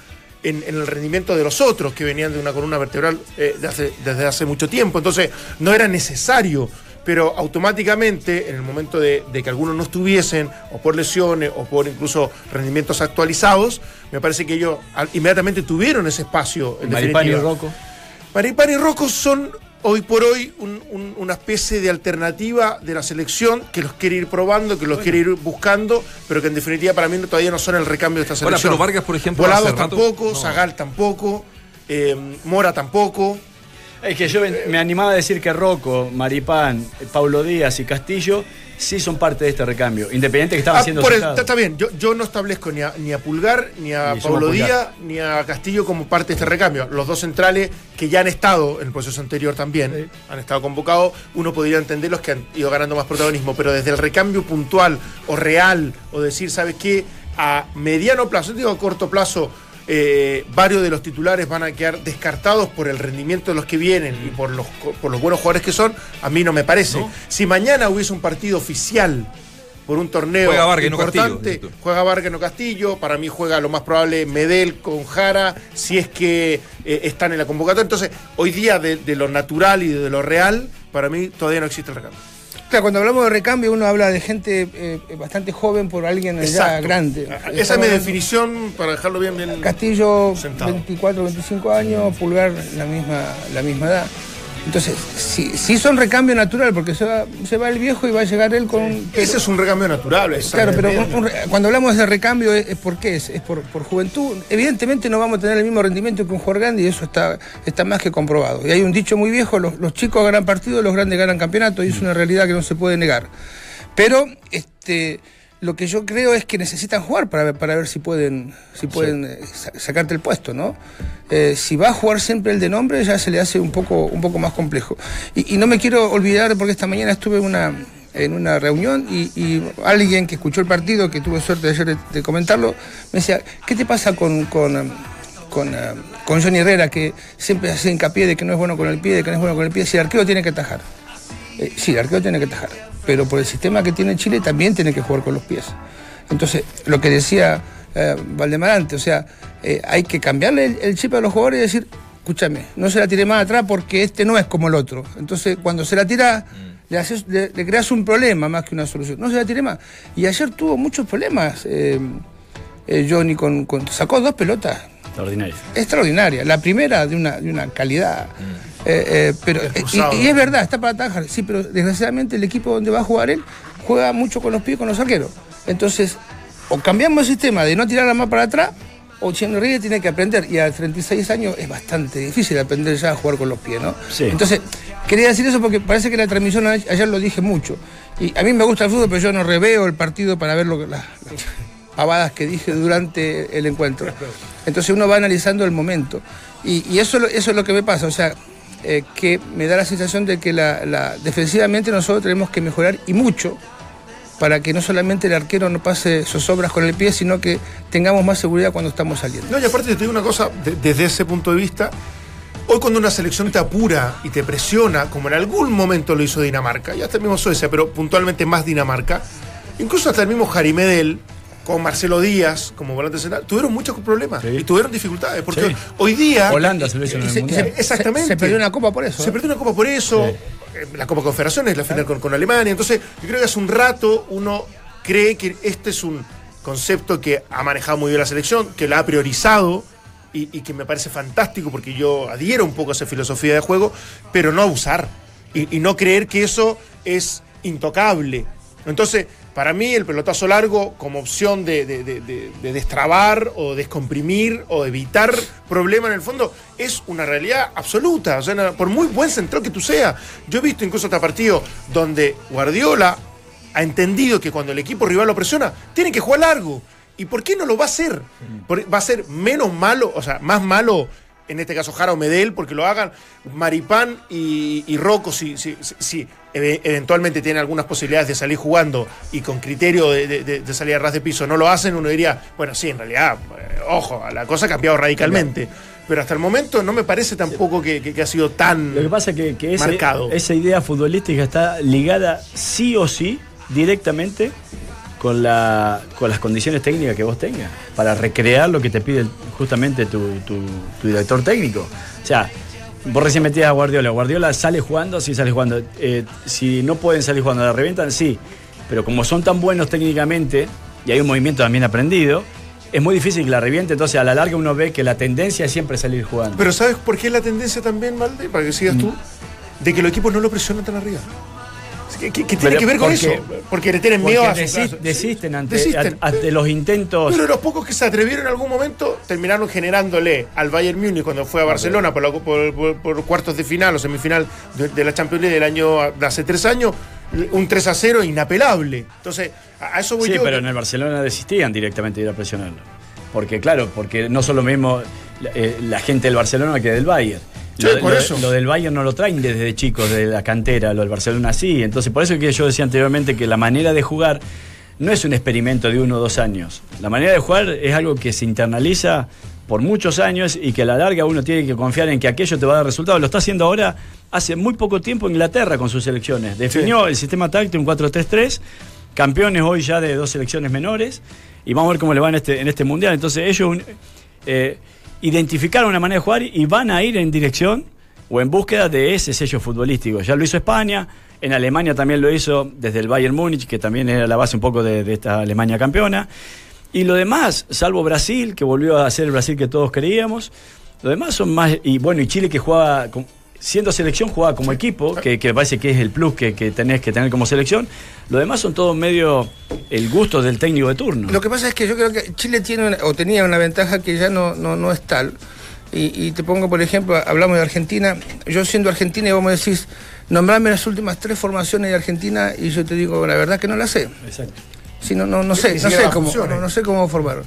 en, en el rendimiento de los otros que venían de una columna vertebral eh, de hace- desde hace mucho tiempo. Entonces, no era necesario pero automáticamente en el momento de, de que algunos no estuviesen, o por lesiones, o por incluso rendimientos actualizados, me parece que ellos al- inmediatamente tuvieron ese espacio. En Maripán y. Rocco. Maripán y Rocco son hoy por hoy un- un- una especie de alternativa de la selección que los quiere ir probando, que los quiere ir buscando, pero que en definitiva para mí no- todavía no son el recambio de esta Ahora, selección. pero Vargas, por ejemplo, Volados tampoco, no. Zagal tampoco, eh, Mora tampoco. Es que yo me animaba a decir que Rocco, Maripán, Paulo Díaz y Castillo sí son parte de este recambio, independiente que estaban Ah, sacados. está bien, yo, yo no establezco ni a, ni a Pulgar, ni a Ni Pablo. Díaz, ni a Castillo como parte de este recambio. Los dos centrales que ya han estado en el proceso anterior también, han estado convocados, uno podría entender los que han ido ganando más protagonismo, pero desde el recambio puntual o real, o decir, ¿sabes qué? A mediano plazo, digo a corto plazo, eh, varios de los titulares van a quedar descartados por el rendimiento de los que vienen y por los, por los buenos jugadores que son, a mí no me parece. ¿No? Si mañana hubiese un partido oficial por un torneo Juega Vargas y no Castillo, importante, juega Vargas no Castillo, para mí juega lo más probable Medel con Jara, si es que eh, están en la convocatoria. Entonces, hoy día de, de lo natural y de lo real, para mí todavía no existe el recambio. Claro, cuando hablamos de recambio uno habla de gente eh, bastante joven por alguien ya Exacto. grande. Esa es mi definición para dejarlo bien, bien. Castillo, Sentado. 24, 25 años, Pulgar, la misma, la misma edad. Entonces, sí, sí son recambio natural, porque se va, se va el viejo y va a llegar él con... un- Ese es un recambio natural. Claro, pero un- un cuando hablamos de recambio es, es por qué, es, es por, por juventud. Evidentemente no vamos a tener el mismo rendimiento que un jugador grande y eso está, está más que comprobado. Y hay un dicho muy viejo, los, los chicos ganan partidos, los grandes ganan campeonatos y es una realidad que no se puede negar. Pero este, lo que yo creo es que necesitan jugar para, ver- para ver si pueden, si pueden eh, sa- sacarte el puesto, ¿no? Eh, si va a jugar siempre el de nombre ya se le hace un poco, un poco más complejo. Y, y no me quiero olvidar porque esta mañana estuve en una, en una reunión y, y alguien que escuchó el partido, que tuve suerte ayer de, de comentarlo, me decía, ¿qué te pasa con... con con, eh, con Johnny Herrera, que siempre hace hincapié de que no es bueno con el pie, de que no es bueno con el pie, si el arquero tiene que atajar. Eh, sí, el arquero tiene que atajar, pero por el sistema que tiene Chile también tiene que jugar con los pies. Entonces, lo que decía eh, Valdemar antes, o sea, eh, hay que cambiarle el, el chip a los jugadores y decir, escúchame, no se la tire más atrás porque este no es como el otro. Entonces, cuando se la tira, le, haces- le- le creas un problema más que una solución. No se la tire más. Y ayer tuvo muchos problemas. eh, eh, Johnny con, con- sacó dos pelotas Extraordinario. extraordinaria. La primera de una, de una calidad. Eh, eh, pero, El eh, y, y es verdad, está para atajar. Sí, pero desgraciadamente el equipo donde va a jugar él juega mucho con los pies y con los arqueros. Entonces, o cambiamos el sistema de no tirarla más para atrás, o Chino Reyes tiene que aprender. Y a 36 años es bastante difícil aprender ya a jugar con los pies, ¿no? Sí. Entonces, quería decir eso porque parece que la transmisión ayer lo dije mucho. Y a mí me gusta el fútbol, pero yo no reveo el partido para ver lo que, las, las pavadas que dije durante el encuentro. Entonces uno va analizando el momento. Y, y eso, eso es lo que me pasa. O sea, eh, que me da la sensación de que defensivamente nosotros tenemos que mejorar y mucho para que no solamente el arquero no pase zozobras con el pie, sino que tengamos más seguridad cuando estamos saliendo. No, y aparte te digo una cosa, de- desde ese punto de vista, hoy cuando una selección te apura y te presiona, como en algún momento lo hizo Dinamarca, y hasta el mismo Suecia, pero puntualmente más Dinamarca, incluso hasta el mismo Jari Medel, con Marcelo Díaz como volante central, tuvieron muchos problemas Sí. y tuvieron dificultades, porque Sí. hoy día... Holanda se lo hizo en Y el se- Mundial. se- Exactamente. Se, perdió una copa por eso. Se ¿eh? perdió una copa por eso, eh, la Copa Confederaciones, la final con, con Alemania. Entonces, yo creo que hace un rato uno cree que este es un concepto que ha manejado muy bien la selección, que la ha priorizado y, y que me parece fantástico porque yo adhiero un poco a esa filosofía de juego, pero no abusar y, y no creer que eso es intocable. Entonces, para mí el pelotazo largo como opción de, de- de- de- de destrabar o descomprimir o evitar problemas en el fondo es una realidad absoluta. O sea, por muy buen central que tú seas. Yo he visto incluso hasta partidos donde Guardiola ha entendido que cuando el equipo rival lo presiona, tiene que jugar largo. ¿Y por qué no lo va a hacer? Va a ser menos malo, o sea, más malo, en este caso Jara o Medel, porque lo hagan Maripán y, y Rocco, si, si, si- si eve- eventualmente tienen algunas posibilidades de salir jugando y con criterio de, de- salir a ras de piso no lo hacen, uno diría, bueno, sí, en realidad, eh, ojo, la cosa ha cambiado radicalmente. Pero hasta el momento no me parece tampoco que, que- que ha sido tan Lo que pasa es que, que ese- marcado. esa idea futbolística está ligada sí o sí directamente con, la, con las condiciones técnicas que vos tengas, para recrear lo que te pide justamente tu, tu- tu director técnico. O sea, vos recién metías a Guardiola, Guardiola sale jugando, sí sale jugando. Eh, si no pueden salir jugando, la revientan, sí. Pero como son tan buenos técnicamente, y hay un movimiento también aprendido, es muy difícil que la reviente, entonces a la larga uno ve que la tendencia es siempre salir jugando. Pero ¿sabes por qué es la tendencia también, Valde? Para que sigas tú. De que los equipos no lo presionan tan arriba. ¿Qué, qué- qué tiene Pero que ver con porque- eso? Porque le tienen miedo a su- desi- a su- desisten ante, Desisten. a- ante los intentos. Pero los pocos que se atrevieron en algún momento terminaron generándole al Bayern Múnich cuando fue a Barcelona por, la- por- por- por cuartos de final o semifinal de, de la Champions League del año de hace tres años un 3 a 0 inapelable. Entonces, a, a eso voy Sí, yo. pero en el Barcelona desistían directamente de ir a presionarlo. Porque, claro, porque no son lo mismo la, eh, la gente del Barcelona que del Bayern. Sí, lo, por lo- eso. lo del Bayern no lo traen desde chicos, de la cantera, lo del Barcelona sí. Entonces, por eso que yo decía anteriormente que la manera de jugar no es un experimento de uno o dos años. La manera de jugar es algo que se internaliza por muchos años y que a la larga uno tiene que confiar en que aquello te va a dar resultados. Lo está haciendo ahora hace muy poco tiempo Inglaterra con sus selecciones. Definió el sistema táctico un 4-3-3, campeones hoy ya de dos selecciones menores y vamos a ver cómo le va en este, en este mundial. Entonces ellos eh, identificaron una manera de jugar y van a ir en dirección o en búsqueda de ese sello futbolístico. Ya lo hizo España, en Alemania también lo hizo desde el Bayern Múnich, que también era la base un poco de, esta Alemania campeona. Y lo demás, salvo Brasil, que volvió a ser el Brasil que todos creíamos, lo demás son más, y bueno, y Chile que jugaba, siendo selección, jugaba como equipo, que, que parece que es el plus que, que tenés que tener como selección, lo demás son todo medio el gusto del técnico de turno. Lo que pasa es que yo creo que Chile tiene una- o tenía una ventaja que ya no, no, no es tal. Y, y te pongo, por ejemplo, hablamos de Argentina. Yo siendo argentina, y vos me decís, nombrame las últimas tres formaciones de Argentina, y yo te digo, la verdad que no las sé. Exacto. Sí, no, no, no sé, no sé, cómo, no, no sé cómo formaron.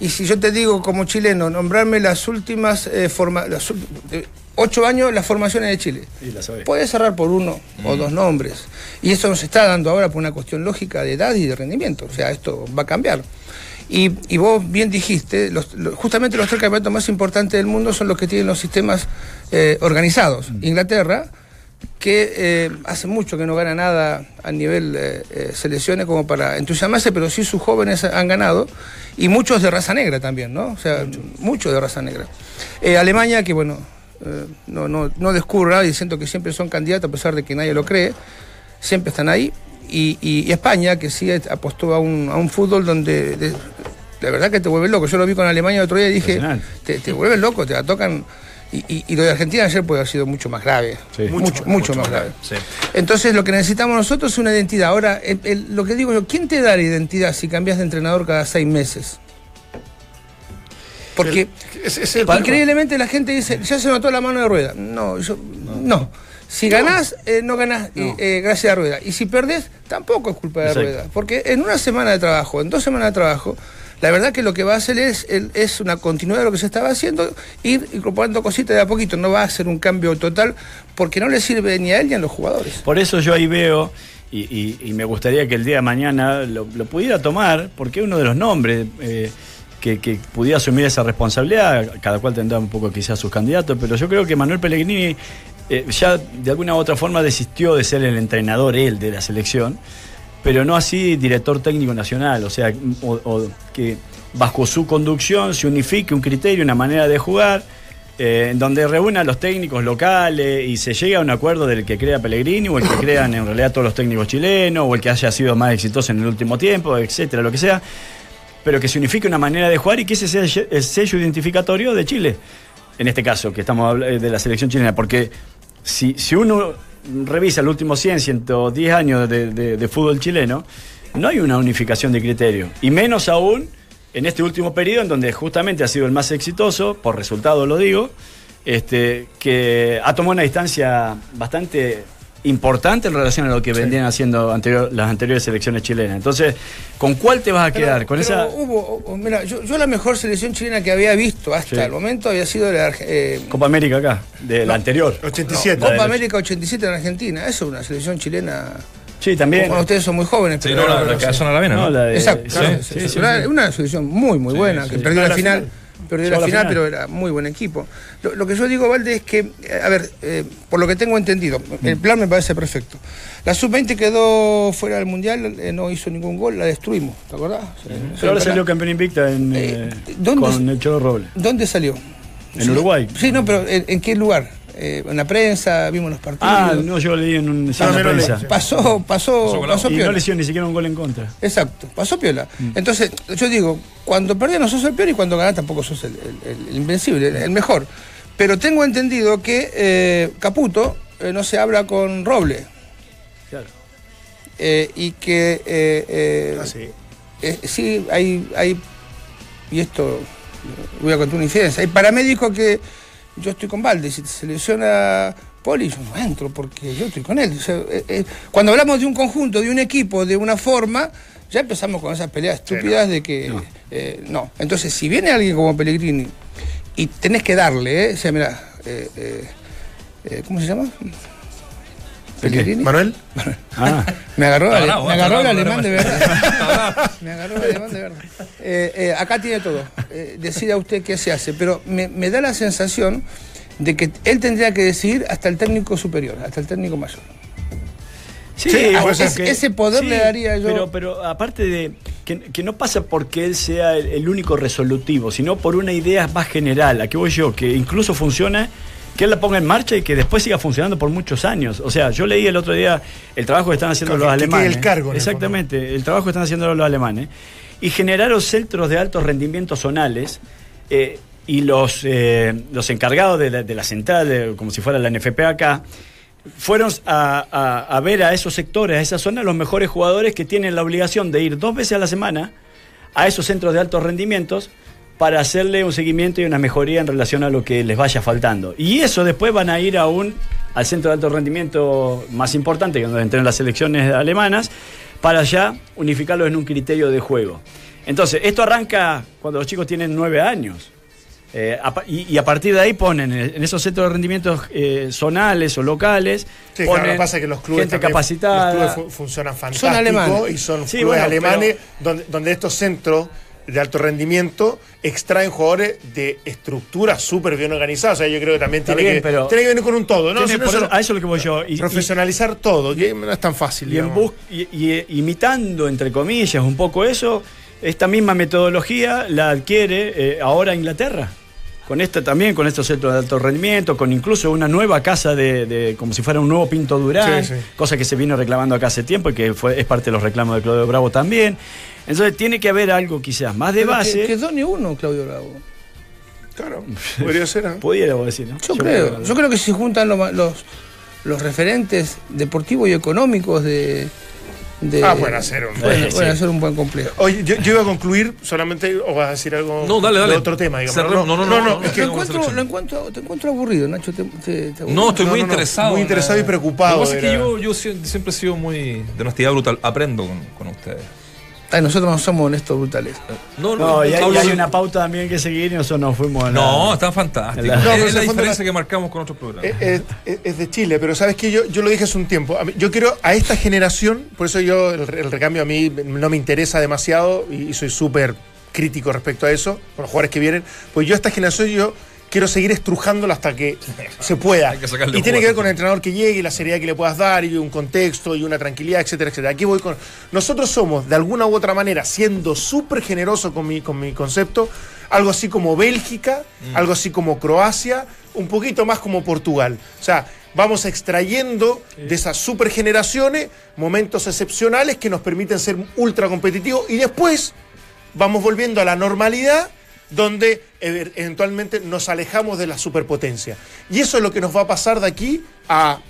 Y si yo te digo como chileno, nombrarme las últimas eh, forma, las eh, ocho años las formaciones de Chile. Puedes cerrar por uno o dos nombres. Y eso nos está dando ahora por una cuestión lógica de edad y de rendimiento. O sea, esto va a cambiar. Y, y vos bien dijiste, los- los- justamente los tres campeonatos más importantes del mundo son los que tienen los sistemas eh, organizados. Inglaterra, que eh, hace mucho que no gana nada a nivel eh, eh, selecciones como para entusiasmarse, pero sí sus jóvenes han ganado, y muchos de raza negra también, ¿no? O sea, muchos de raza negra. Eh, Alemania, que bueno, no, no, no descubra diciendo que siempre son candidatos a pesar de que nadie lo cree, siempre están ahí. Y, y- y España, que sí apostó a un, a un fútbol donde de- la verdad que te vuelve loco. Yo lo vi con Alemania el otro día y dije, te, te vuelven loco, te la tocan. Y, y- y lo de Argentina ayer puede haber sido mucho más grave. Sí. Mucho, mucho, más grave. Sí. Entonces lo que necesitamos nosotros es una identidad. Ahora, el- el- lo que digo yo, ¿quién te da la identidad si cambias de entrenador cada seis meses? Porque es. Increíblemente la gente dice, ya se notó la mano de rueda. No, yo, no. Si ganás, eh, no ganás eh, gracias a rueda. Y si perdés, tampoco es culpa de Exacto. rueda. Porque en una semana de trabajo, en dos semanas de trabajo, la verdad que lo que va a hacer es, es una continuidad de lo que se estaba haciendo, ir incorporando cositas de a poquito. No va a ser un cambio total porque no le sirve ni a él ni a los jugadores. Por eso yo ahí veo, y, y- me gustaría que el día de mañana lo, pudiera tomar, porque uno de los nombres eh, que, que pudiera asumir esa responsabilidad, cada cual tendrá un poco quizás sus candidatos, pero yo creo que Manuel Pellegrini eh, ya de alguna u otra forma desistió de ser el entrenador él de la selección, pero no así director técnico nacional, o sea, o- que bajo su conducción se unifique un criterio, una manera de jugar, eh, donde reúna a los técnicos locales y se llegue a un acuerdo del que crea Pellegrini o el que crean en realidad todos los técnicos chilenos o el que haya sido más exitoso en el último tiempo, etcétera, lo que sea, pero que se unifique una manera de jugar y que ese sea el sello identificatorio de Chile, en este caso, que estamos de la selección chilena, porque si, uno revisa los últimos 100, 110 años de fútbol chileno, no hay una unificación de criterio. Y menos aún en este último periodo, en donde justamente ha sido el más exitoso, por resultado lo digo, este, que ha tomado una distancia bastante importante en relación a lo que venían haciendo anterior- las anteriores selecciones chilenas. Entonces, ¿con cuál te vas a quedar? Pero- ¿Con pero esa hubo, hubo- mira, yo, yo la mejor selección chilena que había visto hasta Sí. el momento había sido la eh, Copa América acá, de la anterior? 87. La de Copa los- América 87 en Argentina. Eso es una selección chilena. Sí, también. Bueno, ustedes son muy jóvenes. Sí, pero no, la, no la sé. que son a la vena, ¿no? No, la de- Exacto, sí, claro, sí, sí, sí, una, sí. una selección muy, muy Sí, buena, sí. que perdió la la final. final. Perdió la final, final. pero era muy buen equipo. Lo, lo que yo digo, Valde, es que, eh, a ver, eh, por lo que tengo entendido, Mm. el plan me parece perfecto. La sub-20 quedó fuera del mundial, eh, no hizo ningún gol, la destruimos, ¿te acordás? Pero ahora salió campeón invicta en, Eh, eh, ¿dónde- con el Cholo Robles. ¿Dónde salió? En Sí. Uruguay. Sí, no, pero ¿en, en qué lugar? Eh, en la prensa, vimos los partidos. Ah, no, yo leí en, un, en la no, no, prensa. no. Pasó, pasó, pasó Y no piola. le hicieron ni siquiera un gol en contra. Exacto, pasó piola. Entonces, yo digo, cuando perdés no sos el peor y cuando ganás tampoco sos el, el- el invencible, el, el mejor. Pero tengo entendido que eh, Caputo eh, no se habla con Roble Claro. eh, y que eh, eh, Ah, sí. eh, sí hay, hay, y esto voy a contar una infidencia, hay paramédicos que yo estoy con Valde, si se lesiona Poli, yo no entro porque yo estoy con él. O sea, eh, eh, cuando hablamos de un conjunto, de un equipo, de una forma, ya empezamos con esas peleas estúpidas de que No. eh, no. Entonces, si viene alguien como Pellegrini y tenés que darle, eh, o sea, eh, ¿cómo se llama? Pellegrini. Manuel. Ah, Me agarró, bravo, me el bravo, alemán de verdad. me agarró el alemán de verdad. Eh, eh, acá tiene todo. Eh, decida usted qué se hace. Pero me, me da la sensación de que él tendría que decidir hasta el técnico superior, hasta el técnico mayor. Sí, Sí, o pues sea ese- ese poder le daría yo- Pero, pero aparte de que, que no pasa porque él sea el, el único resolutivo, sino por una idea más general. ¿A qué voy yo? Que incluso funciona, que él la ponga en marcha y que después siga funcionando por muchos años. O sea, yo leí el otro día el trabajo que están haciendo los que alemanes. el cargo, el Exactamente, el trabajo que están haciendo los alemanes. Y generaron centros de altos rendimientos zonales. eh, y los, eh, los encargados de la, de la central, de- como si fuera la NFP acá, fueron a, a- a ver a esos sectores, a esa zona, los mejores jugadores que tienen la obligación de ir dos veces a la semana a esos centros de altos rendimientos para hacerle un seguimiento y una mejoría en relación a lo que les vaya faltando. Y eso después van a ir aún al centro de alto rendimiento más importante, que es donde entran las selecciones alemanas, para ya unificarlo en un criterio de juego. Entonces, esto arranca cuando los chicos tienen nueve años. Eh, a y, y a partir de ahí ponen en esos centros de rendimientos eh, zonales o locales, Sí, claro, lo ponen que pasa es que los clubes, gente también- capacitada. los clubes fu- funcionan fantástico alemanes. y son Sí, clubes bueno, alemanes donde, donde estos centros de alto rendimiento extraen jugadores de estructuras súper bien organizadas. O sea, yo creo que también Está tiene, bien, que, tiene que venir con un todo, ¿no? Eso- a eso es lo que voy yo. Y- y- profesionalizar todo, que no es tan fácil. Y, en bus- y- y- imitando, entre comillas, un poco eso, esta misma metodología la adquiere eh, ahora Inglaterra. Con esta también, con estos centros de alto rendimiento, con incluso una nueva casa de, de- como si fuera un nuevo Pinto Durán, Sí, sí. cosa que se vino reclamando acá hace tiempo y que fue, es parte de los reclamos de Claudio Bravo también. Entonces tiene que haber algo quizás más de Pero base. Que, que done uno, Claudio Bravo. Claro, podría ser. ¿eh? Pudiera vos decir, ¿no? Yo, creo. Yo creo que si se juntan los, los, los referentes deportivos y económicos de. de Ah, pueden hacer un- pueden- Sí. hacer un buen complejo. Oye, yo, yo iba a concluir solamente, o vas a decir algo No, dale, dale. de otro tema, digamos. Cerremos. No, no, no, no, es que Lo no, encuentro, lo encuentro, te encuentro aburrido, Nacho. Te, te- te aburrido. No, estoy No, muy no, no, interesado. muy interesado y preocupado Lo que pasa es que yo, yo sie- siempre he sido muy de honestidad brutal. Aprendo con, con ustedes. Ay, nosotros no somos honestos brutales. No, No, y hay, hablo y hay de- una pauta también que seguir y nosotros nos fuimos a la- No, están fantásticos. La- es No, la diferencia la- que marcamos con otros programas. Es, es- es- es de Chile, pero sabes que yo, yo lo dije hace un tiempo. Mí- Yo quiero a esta generación, por eso yo el, el recambio a mí no me interesa demasiado y, y soy súper crítico respecto a eso, con los jugadores que vienen. Pues yo a esta generación yo quiero seguir estrujándola hasta que se pueda. Que y tiene que ver con el entrenador que llegue la seriedad que le puedas dar y un contexto y una tranquilidad, etcétera, etcétera. Aquí voy con. Nosotros somos, de alguna u otra manera, siendo súper generoso con mi, con mi concepto, algo así como Bélgica, Mm. algo así como Croacia, un poquito más como Portugal. O sea, vamos extrayendo de esas super generaciones momentos excepcionales que nos permiten ser ultra competitivos y después vamos volviendo a la normalidad donde ev- eventualmente nos alejamos de la superpotencia. Y eso es lo que nos va a pasar de aquí a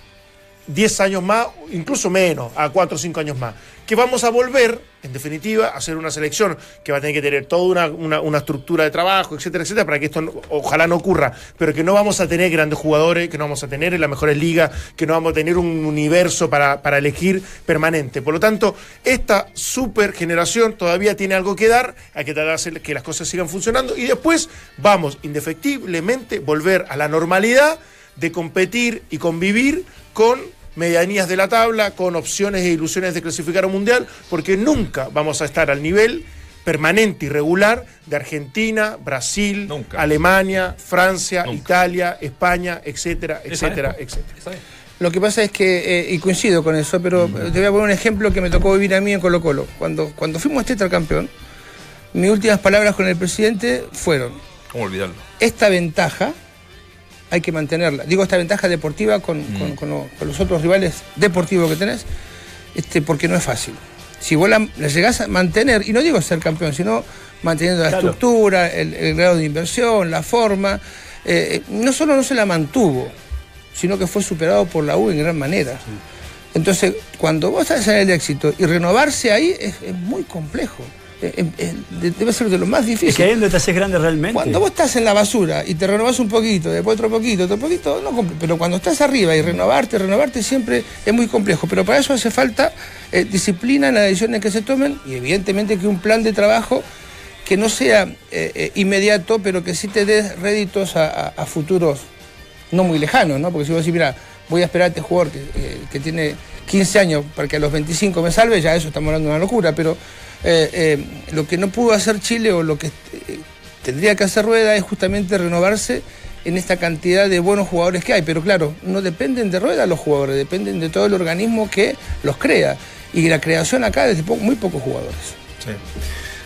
10 años más, incluso menos, a 4 o 5 años más. Que vamos a volver, en definitiva, a hacer una selección que va a tener que tener toda una, una- una estructura de trabajo, etcétera, etcétera, para que esto ojalá no ocurra, pero que no vamos a tener grandes jugadores, que no vamos a tener en las mejores ligas, que no vamos a tener un universo para, para elegir permanente. Por lo tanto, esta super generación todavía tiene algo que dar, hay que tratar de que las cosas sigan funcionando y después vamos indefectiblemente volver a la normalidad de competir y convivir con medianías de la tabla, con opciones e ilusiones de clasificar a un mundial, porque nunca vamos a estar al nivel permanente y regular de Argentina, Brasil, Nunca. Alemania, Francia, Nunca. Italia, España, etcétera, etcétera, etcétera. Lo que pasa es que, eh, y coincido con eso, pero eh, te voy a poner un ejemplo que me tocó vivir a mí en Colo Colo. Cuando, cuando fuimos tetracampeón, mis últimas palabras con el presidente fueron, ¿Cómo olvidarlo? esta ventaja hay que mantenerla. Digo, esta ventaja deportiva con, con- con lo- con los otros rivales deportivos que tenés, este, porque no es fácil. Si vos la, la llegás a mantener, y no digo ser campeón, sino manteniendo la Claro. estructura, el, el grado de inversión, la forma, eh, no solo no se la mantuvo, sino que fue superado por la U en gran manera. Entonces, cuando vos estás en el éxito y renovarse ahí es, es muy complejo. Eh, eh, eh, debe ser de lo más difícil. Es que ahí es donde te haces grande realmente. Cuando vos estás en la basura y te renovás un poquito, después otro poquito, otro poquito, no pero cuando estás arriba y renovarte, renovarte siempre es muy complejo. Pero para eso hace falta eh, disciplina en las decisiones que se tomen y evidentemente que un plan de trabajo que no sea inmediato, pero que sí te dé réditos a, a- a futuros no muy lejanos, ¿no? Porque si vos decís, mira, voy a esperar a este jugador que, que tiene 15 años para que a los 25 me salve, ya eso estamos hablando de una locura, pero eh, eh, lo que no pudo hacer Chile o lo que eh, tendría que hacer Rueda es justamente renovarse en esta cantidad de buenos jugadores que hay, pero claro, no dependen de Rueda los jugadores, dependen de todo el organismo que los crea. Y la creación acá es de muy pocos jugadores. Sí.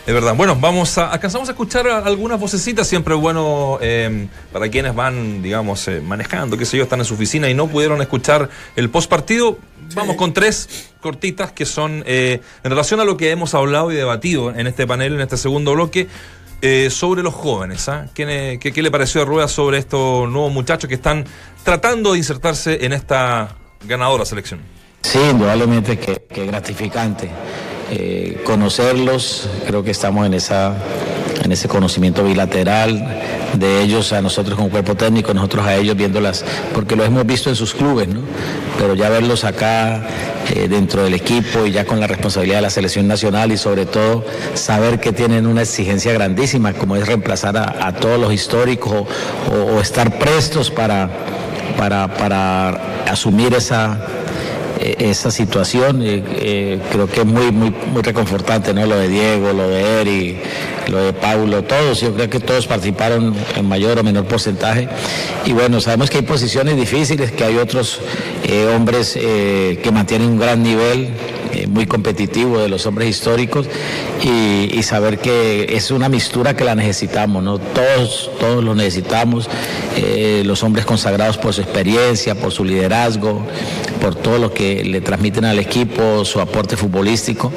Es verdad. Bueno, vamos a. Alcanzamos a escuchar algunas vocecitas. Siempre bueno eh, para quienes van, digamos, manejando, qué sé yo, están en su oficina y no pudieron escuchar el post partido. Vamos con tres cortitas que son eh, en relación a lo que hemos hablado y debatido en este panel, en este segundo bloque. eh, sobre los jóvenes, ¿ah? ¿Qué, ne- qué- qué le pareció a Rueda sobre estos nuevos muchachos que están tratando de insertarse en esta ganadora selección? Sí, indudablemente que, que gratificante. Eh, conocerlos, creo que estamos en, esa, en ese conocimiento bilateral de ellos a nosotros como cuerpo técnico, nosotros a ellos viéndolas, porque lo hemos visto en sus clubes, ¿no? Pero ya verlos acá eh, dentro del equipo y ya con la responsabilidad de la selección nacional y sobre todo saber que tienen una exigencia grandísima, como es reemplazar a, todos los históricos o, o- o estar prestos para, para, para asumir esa esa situación. eh, eh, creo que es muy, muy, muy reconfortante, ¿no? Lo de Diego, lo de Eri, lo de Paulo, todos. Yo creo que todos participaron en mayor o menor porcentaje. Y bueno, sabemos que hay posiciones difíciles, que hay otros eh, hombres eh, que mantienen un gran nivel. Muy competitivo de los hombres históricos y, saber que es una mistura que la necesitamos, ¿no? Todos, todos lo necesitamos, eh, los hombres consagrados por su experiencia, por su liderazgo, por todo lo que le transmiten al equipo, su aporte futbolístico.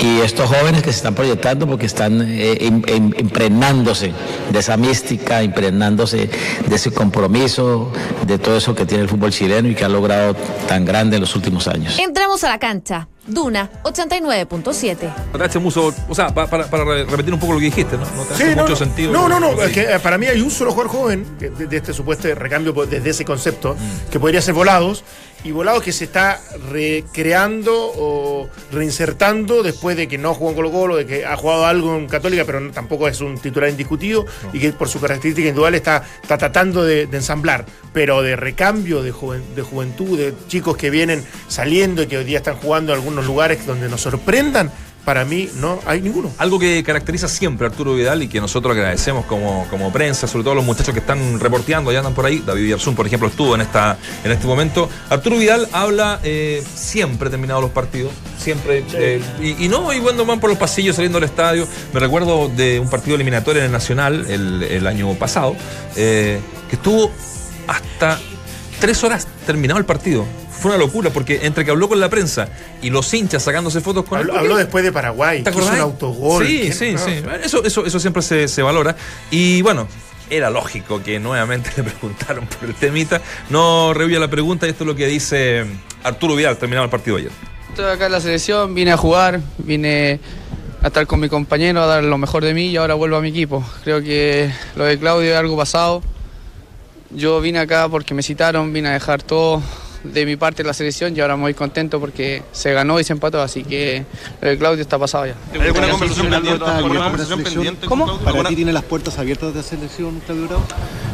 Y estos jóvenes que se están proyectando porque están eh, im- im- impregnándose de esa mística, impregnándose de ese compromiso, de todo eso que tiene el fútbol chileno y que ha logrado tan grande en los últimos años. Entramos a la cancha. Duna 89.7. Te hace mucho, o sea, pa- para, para re- repetir un poco lo que dijiste, ¿no? No te hace Sí, no, mucho no, sentido. No, no, no. Es que, eh, para mí hay un solo jugador joven de este supuesto recambio pues, desde ese concepto Mm. que podría ser Volados y Volados que se está recreando o reinsertando después de que no jugó en Colo Colo, de que ha jugado algo en Católica, pero no- tampoco es un titular indiscutido y que por su característica individual está, está tratando de, de ensamblar, pero de recambio de, juven- de juventud, de chicos que vienen saliendo y que hoy día están jugando en algunos lugares donde nos sorprendan, para mí no hay ninguno. Algo que caracteriza siempre a Arturo Vidal y que nosotros agradecemos como, como prensa, sobre todo los muchachos que están reporteando, ya andan por ahí. David Yarzún, por ejemplo, estuvo en esta en este momento. Arturo Vidal habla eh, siempre terminados los partidos, siempre. eh, y, y no, y cuando van por los pasillos saliendo del estadio. Me recuerdo de un partido eliminatorio en el Nacional el, el año pasado, eh, que estuvo hasta tres horas terminado el partido. Fue una locura porque entre que habló con la prensa y los hinchas sacándose fotos con él. Habló, porque- habló después de Paraguay, ¿Te que hizo un autogol. Sí, sí, no, sí. Eso, eso, eso siempre se, se valora. Y bueno, era lógico que nuevamente le preguntaron por el temita. No rehuye la pregunta y esto es lo que dice Arturo Vidal, terminado el partido ayer. Estoy acá en la selección, vine a jugar, vine a estar con mi compañero, a dar lo mejor de mí y ahora vuelvo a mi equipo. Creo que lo de Claudio es algo pasado. Yo vine acá porque me citaron, vine a dejar todo, de mi parte la selección y ahora muy contento porque se ganó y se empató, así que el Claudio está pasado ya. ¿Hay alguna conversación pendiente? ¿Alguna conversación pendiente? ¿Cómo? ¿Para ¿Alguna- ti tiene las puertas abiertas de la selección, Claudio Bravo?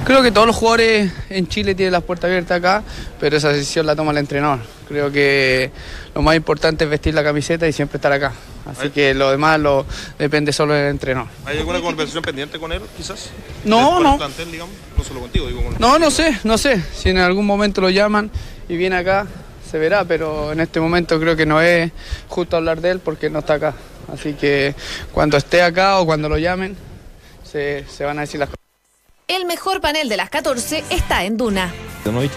Creo que todos los jugadores en Chile tienen las puertas abiertas acá, pero esa decisión la toma el entrenador. Creo que lo más importante es vestir la camiseta y siempre estar acá. Así que lo demás lo, depende solo del entrenador. ¿Hay alguna conversación pendiente con él, quizás? No, no. el plantel, digamos, no solo contigo, digo con... No, no sé, no sé. Si en algún momento lo llaman y viene acá, se verá, pero en este momento creo que no es justo hablar de él porque no está acá. Así que cuando esté acá o cuando lo llamen, se, se van a decir las cosas. El mejor panel de las 14 está en Duna. ¿No viste?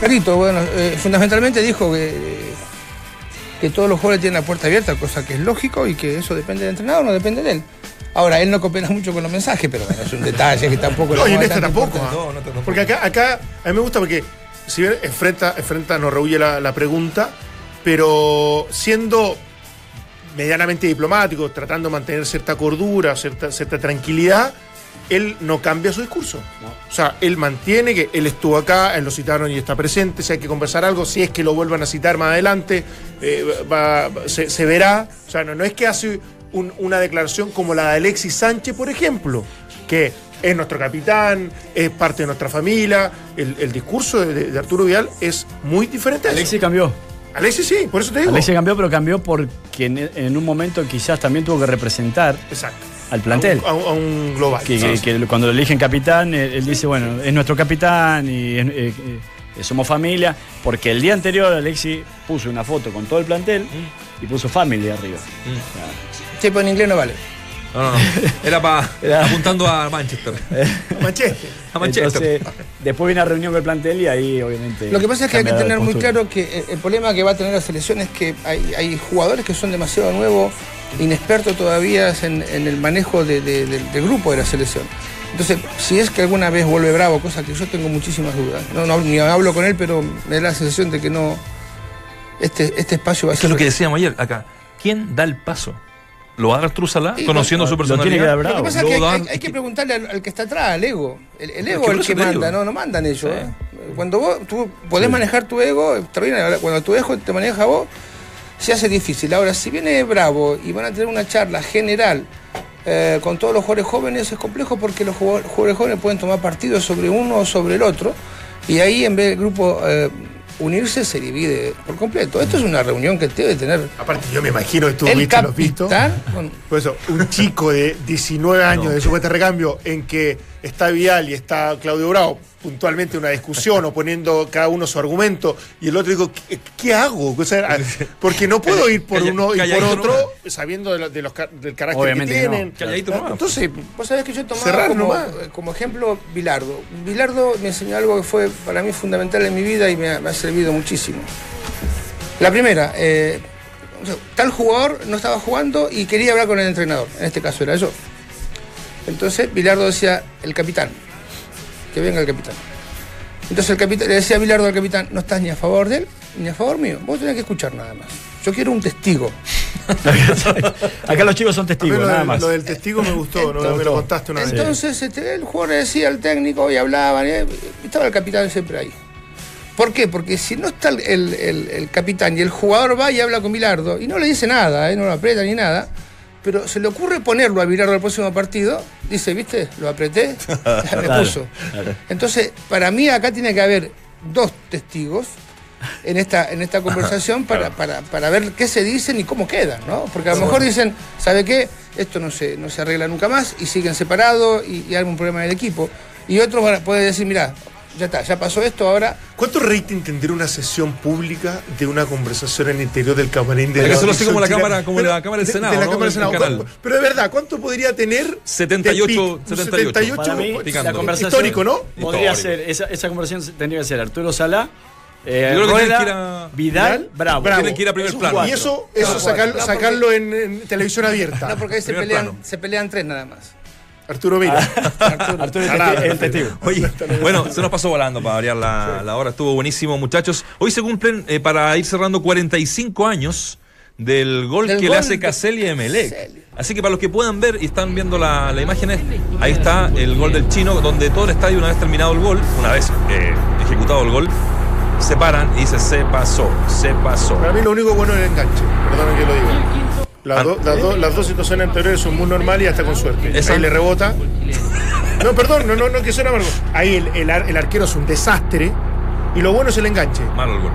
Carito, bueno, eh, fundamentalmente dijo que, que todos los jugadores tienen la puerta abierta, cosa que es lógico y que eso depende del entrenador, no depende de él. Ahora, él no coopera mucho con los mensajes, pero bueno, es un detalle que tampoco No, y en es esta tan tampoco. ¿ah? No, no, tampoco. Porque acá, acá a mí me gusta porque si bien enfrenta, enfrenta nos rehuye la, la pregunta, pero siendo medianamente diplomático, tratando de mantener cierta cordura, cierta, cierta tranquilidad, él no cambia su discurso. O sea, él mantiene que él estuvo acá, él lo citaron y está presente, si hay que conversar algo, si es que lo vuelvan a citar más adelante, eh, va- va- se, se verá. O sea, no, no es que hace un- una declaración como la de Alexis Sánchez, por ejemplo, que es nuestro capitán, es parte de nuestra familia. El, el discurso de, de Arturo Vidal es muy diferente a eso. Cambió. Alexis sí, por eso te digo. Alexis cambió, pero cambió porque en, en un momento quizás también tuvo que representar Exacto. al plantel. A un, a un- global. Que, que- cuando lo eligen capitán, él, él dice, bueno, es nuestro capitán y es- eh, eh, somos familia, porque el día anterior Alexis puso una foto con todo el plantel y puso family arriba. Sí, pero en inglés no vale. No, no, no. Era para apuntando a Manchester. Manchester. A Manchester. Entonces, después viene la reunión con el plantel y ahí obviamente... Lo que pasa es que hay que tener muy claro que eh, el problema que va a tener la selección es que hay, hay jugadores que son demasiado nuevos, inexpertos todavía en, en el manejo de- de- del- del grupo de la selección. Entonces, si es que alguna vez vuelve Bravo, cosa que yo tengo muchísimas dudas, no, no- ni hablo con él, pero me da la sensación de que no. Este, este espacio va a Eso ser. es lo que decíamos ayer acá. ¿Quién da el paso? ¿Lo va a dar Salá, Sí, conociendo lo- su lo tiene que personalidad? Lo que pasa es Lo que hay, que preguntarle al, al que está atrás, al ego. El, el ego es el que manda, no, no mandan ellos. Sí. ¿eh? Cuando vos tú podés manejar tu ego, Cuando tu ego te maneja vos, se hace difícil. Ahora, si viene Bravo y van a tener una charla general eh, con todos los jugadores jóvenes, es complejo porque los jugadores jugadores jóvenes pueden tomar partido sobre uno o sobre el otro. Y ahí, en vez del grupo eh, unirse, se divide por completo. Esto es una reunión que debe tener Aparte, yo me imagino que tú el viste los vistos. con- Por eso, un chico de 19 años de supuesto recambio en que está Vial y está Claudio Bravo, puntualmente una discusión o poniendo cada uno su argumento, y el otro digo, ¿qué, qué hago? O sea, porque no puedo ir por Calla- uno y por otro nomás. sabiendo de lo- de los del carácter Obviamente que no. tienen. Nomás. Entonces, Vos sabés que yo tomaba Cerrar como, ejemplo Bilardo. Bilardo me enseñó algo que fue para mí fundamental en mi vida y me ha, me ha servido muchísimo. La primera, eh, tal jugador no estaba jugando y quería hablar con el entrenador. En este caso era yo. Entonces Bilardo decía, el capitán, que venga el capitán. Entonces el capitán, le decía a Bilardo al capitán, no estás ni a favor de él ni a favor mío. Vos tenés que escuchar nada más. Yo quiero un testigo. Acá los chicos son testigos, lo, nada del- más. lo del testigo me gustó, ¿no? me lo contaste una vez. Entonces este, el jugador le decía al técnico y hablaban, y, estaba el capitán siempre ahí. ¿Por qué? Porque si no está el, el- el- el capitán y el jugador va y habla con Bilardo y no le dice nada, ¿eh? no lo aprieta ni nada, pero se le ocurre ponerlo a Bilardo al próximo partido, dice, ¿viste? Lo apreté, ya me puso. Entonces, para mí acá tiene que haber dos testigos en esta, en esta conversación para, para, para ver qué se dicen y cómo quedan, ¿no? Porque a lo mejor dicen, ¿sabe qué? Esto no se, no se arregla nunca más y siguen separados y, y hay un problema en el equipo. Y otros van a- pueden decir, mira, ya está, ya pasó esto, ahora ¿Cuánto rating tendría una sesión pública de una conversación en el interior del camarín de Hay que la hacerlo así como la cámara- como la cámara del de- Senado, de la ¿no? cámara del Del Senado. canal. ¿Cuánto- Pero de verdad, ¿cuánto podría tener 78, de pic? Un 78. Para mí, picando. la conversación histórico, ¿no? Podría Histórico. ser, esa, esa conversación tendría que ser Arturo Salá, eh, Yo creo que Rueda, que ir a- Vidal, Bravo. Bravo. Tienen que ir a primer Esos plano. Y eso, eso No, sacarlo, no, porque- sacarlo en, en televisión abierta. no, porque ahí se pelean, se pelean tres nada más. Arturo Mira. Arturo es Salá, el testigo. Oye, bueno, se nos pasó volando para variar la, la hora. Estuvo buenísimo, muchachos. Hoy se cumplen, eh, para ir cerrando, 45 años del gol Del que le hace Caselli a Emelec. Así que para los que puedan ver y están viendo la, la imágenes, ahí está el gol del chino, donde todo el estadio, una vez terminado el gol, una vez eh, ejecutado el gol, se paran y dice, se pasó, se pasó. Para mí lo único bueno es el enganche, perdón que lo diga. Las, do- las do- las dos situaciones anteriores son muy normales y hasta con suerte. Esa- Ahí le rebota. No, perdón, no, no, no, que suena amargo. Ahí el, el ar- el arquero es un desastre y lo bueno es el enganche. Malo el gol.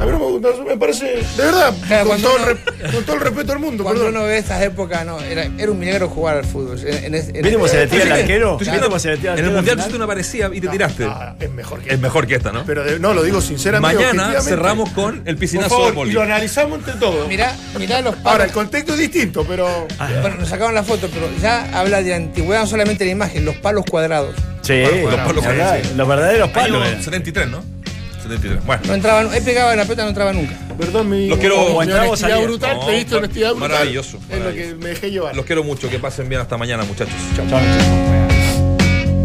A mí no me, gusta, me parece, de verdad, Claro, con, todo el uno- re- con todo el respeto del mundo, Cuando perdón. uno ve estas épocas, no, era, era un milagro jugar al fútbol. En, en, en- ¿Viste cómo se le tira el Tú arquero? ¿Viste cómo se le tira el En el arquero al mundial pusiste una parecida y te tiraste. Ah, es mejor que Es mejor que esta, ¿no? Pero de- no, lo digo sinceramente. Mañana cerramos con el Por piscinazo favor, de y lo analizamos entre todos. Mirá, mirá los Ahora, palos. el contexto es distinto, pero. Bueno, nos sacaron la foto, pero ya habla de antigüedad, no solamente la imagen, los palos cuadrados. Sí, Los palos cuadrados. los verdaderos palos. eh. 73, ¿no? 73. Bueno. No entraban, he pegado en la pelota, no entraba nunca. Perdón, mi, Los quiero- mi entraba, honestidad brutal, No, pediste honestidad brutal. maravilloso, Es lo que me dejé llevar. Los quiero mucho, que pasen bien hasta mañana, muchachos. Chao. Chao.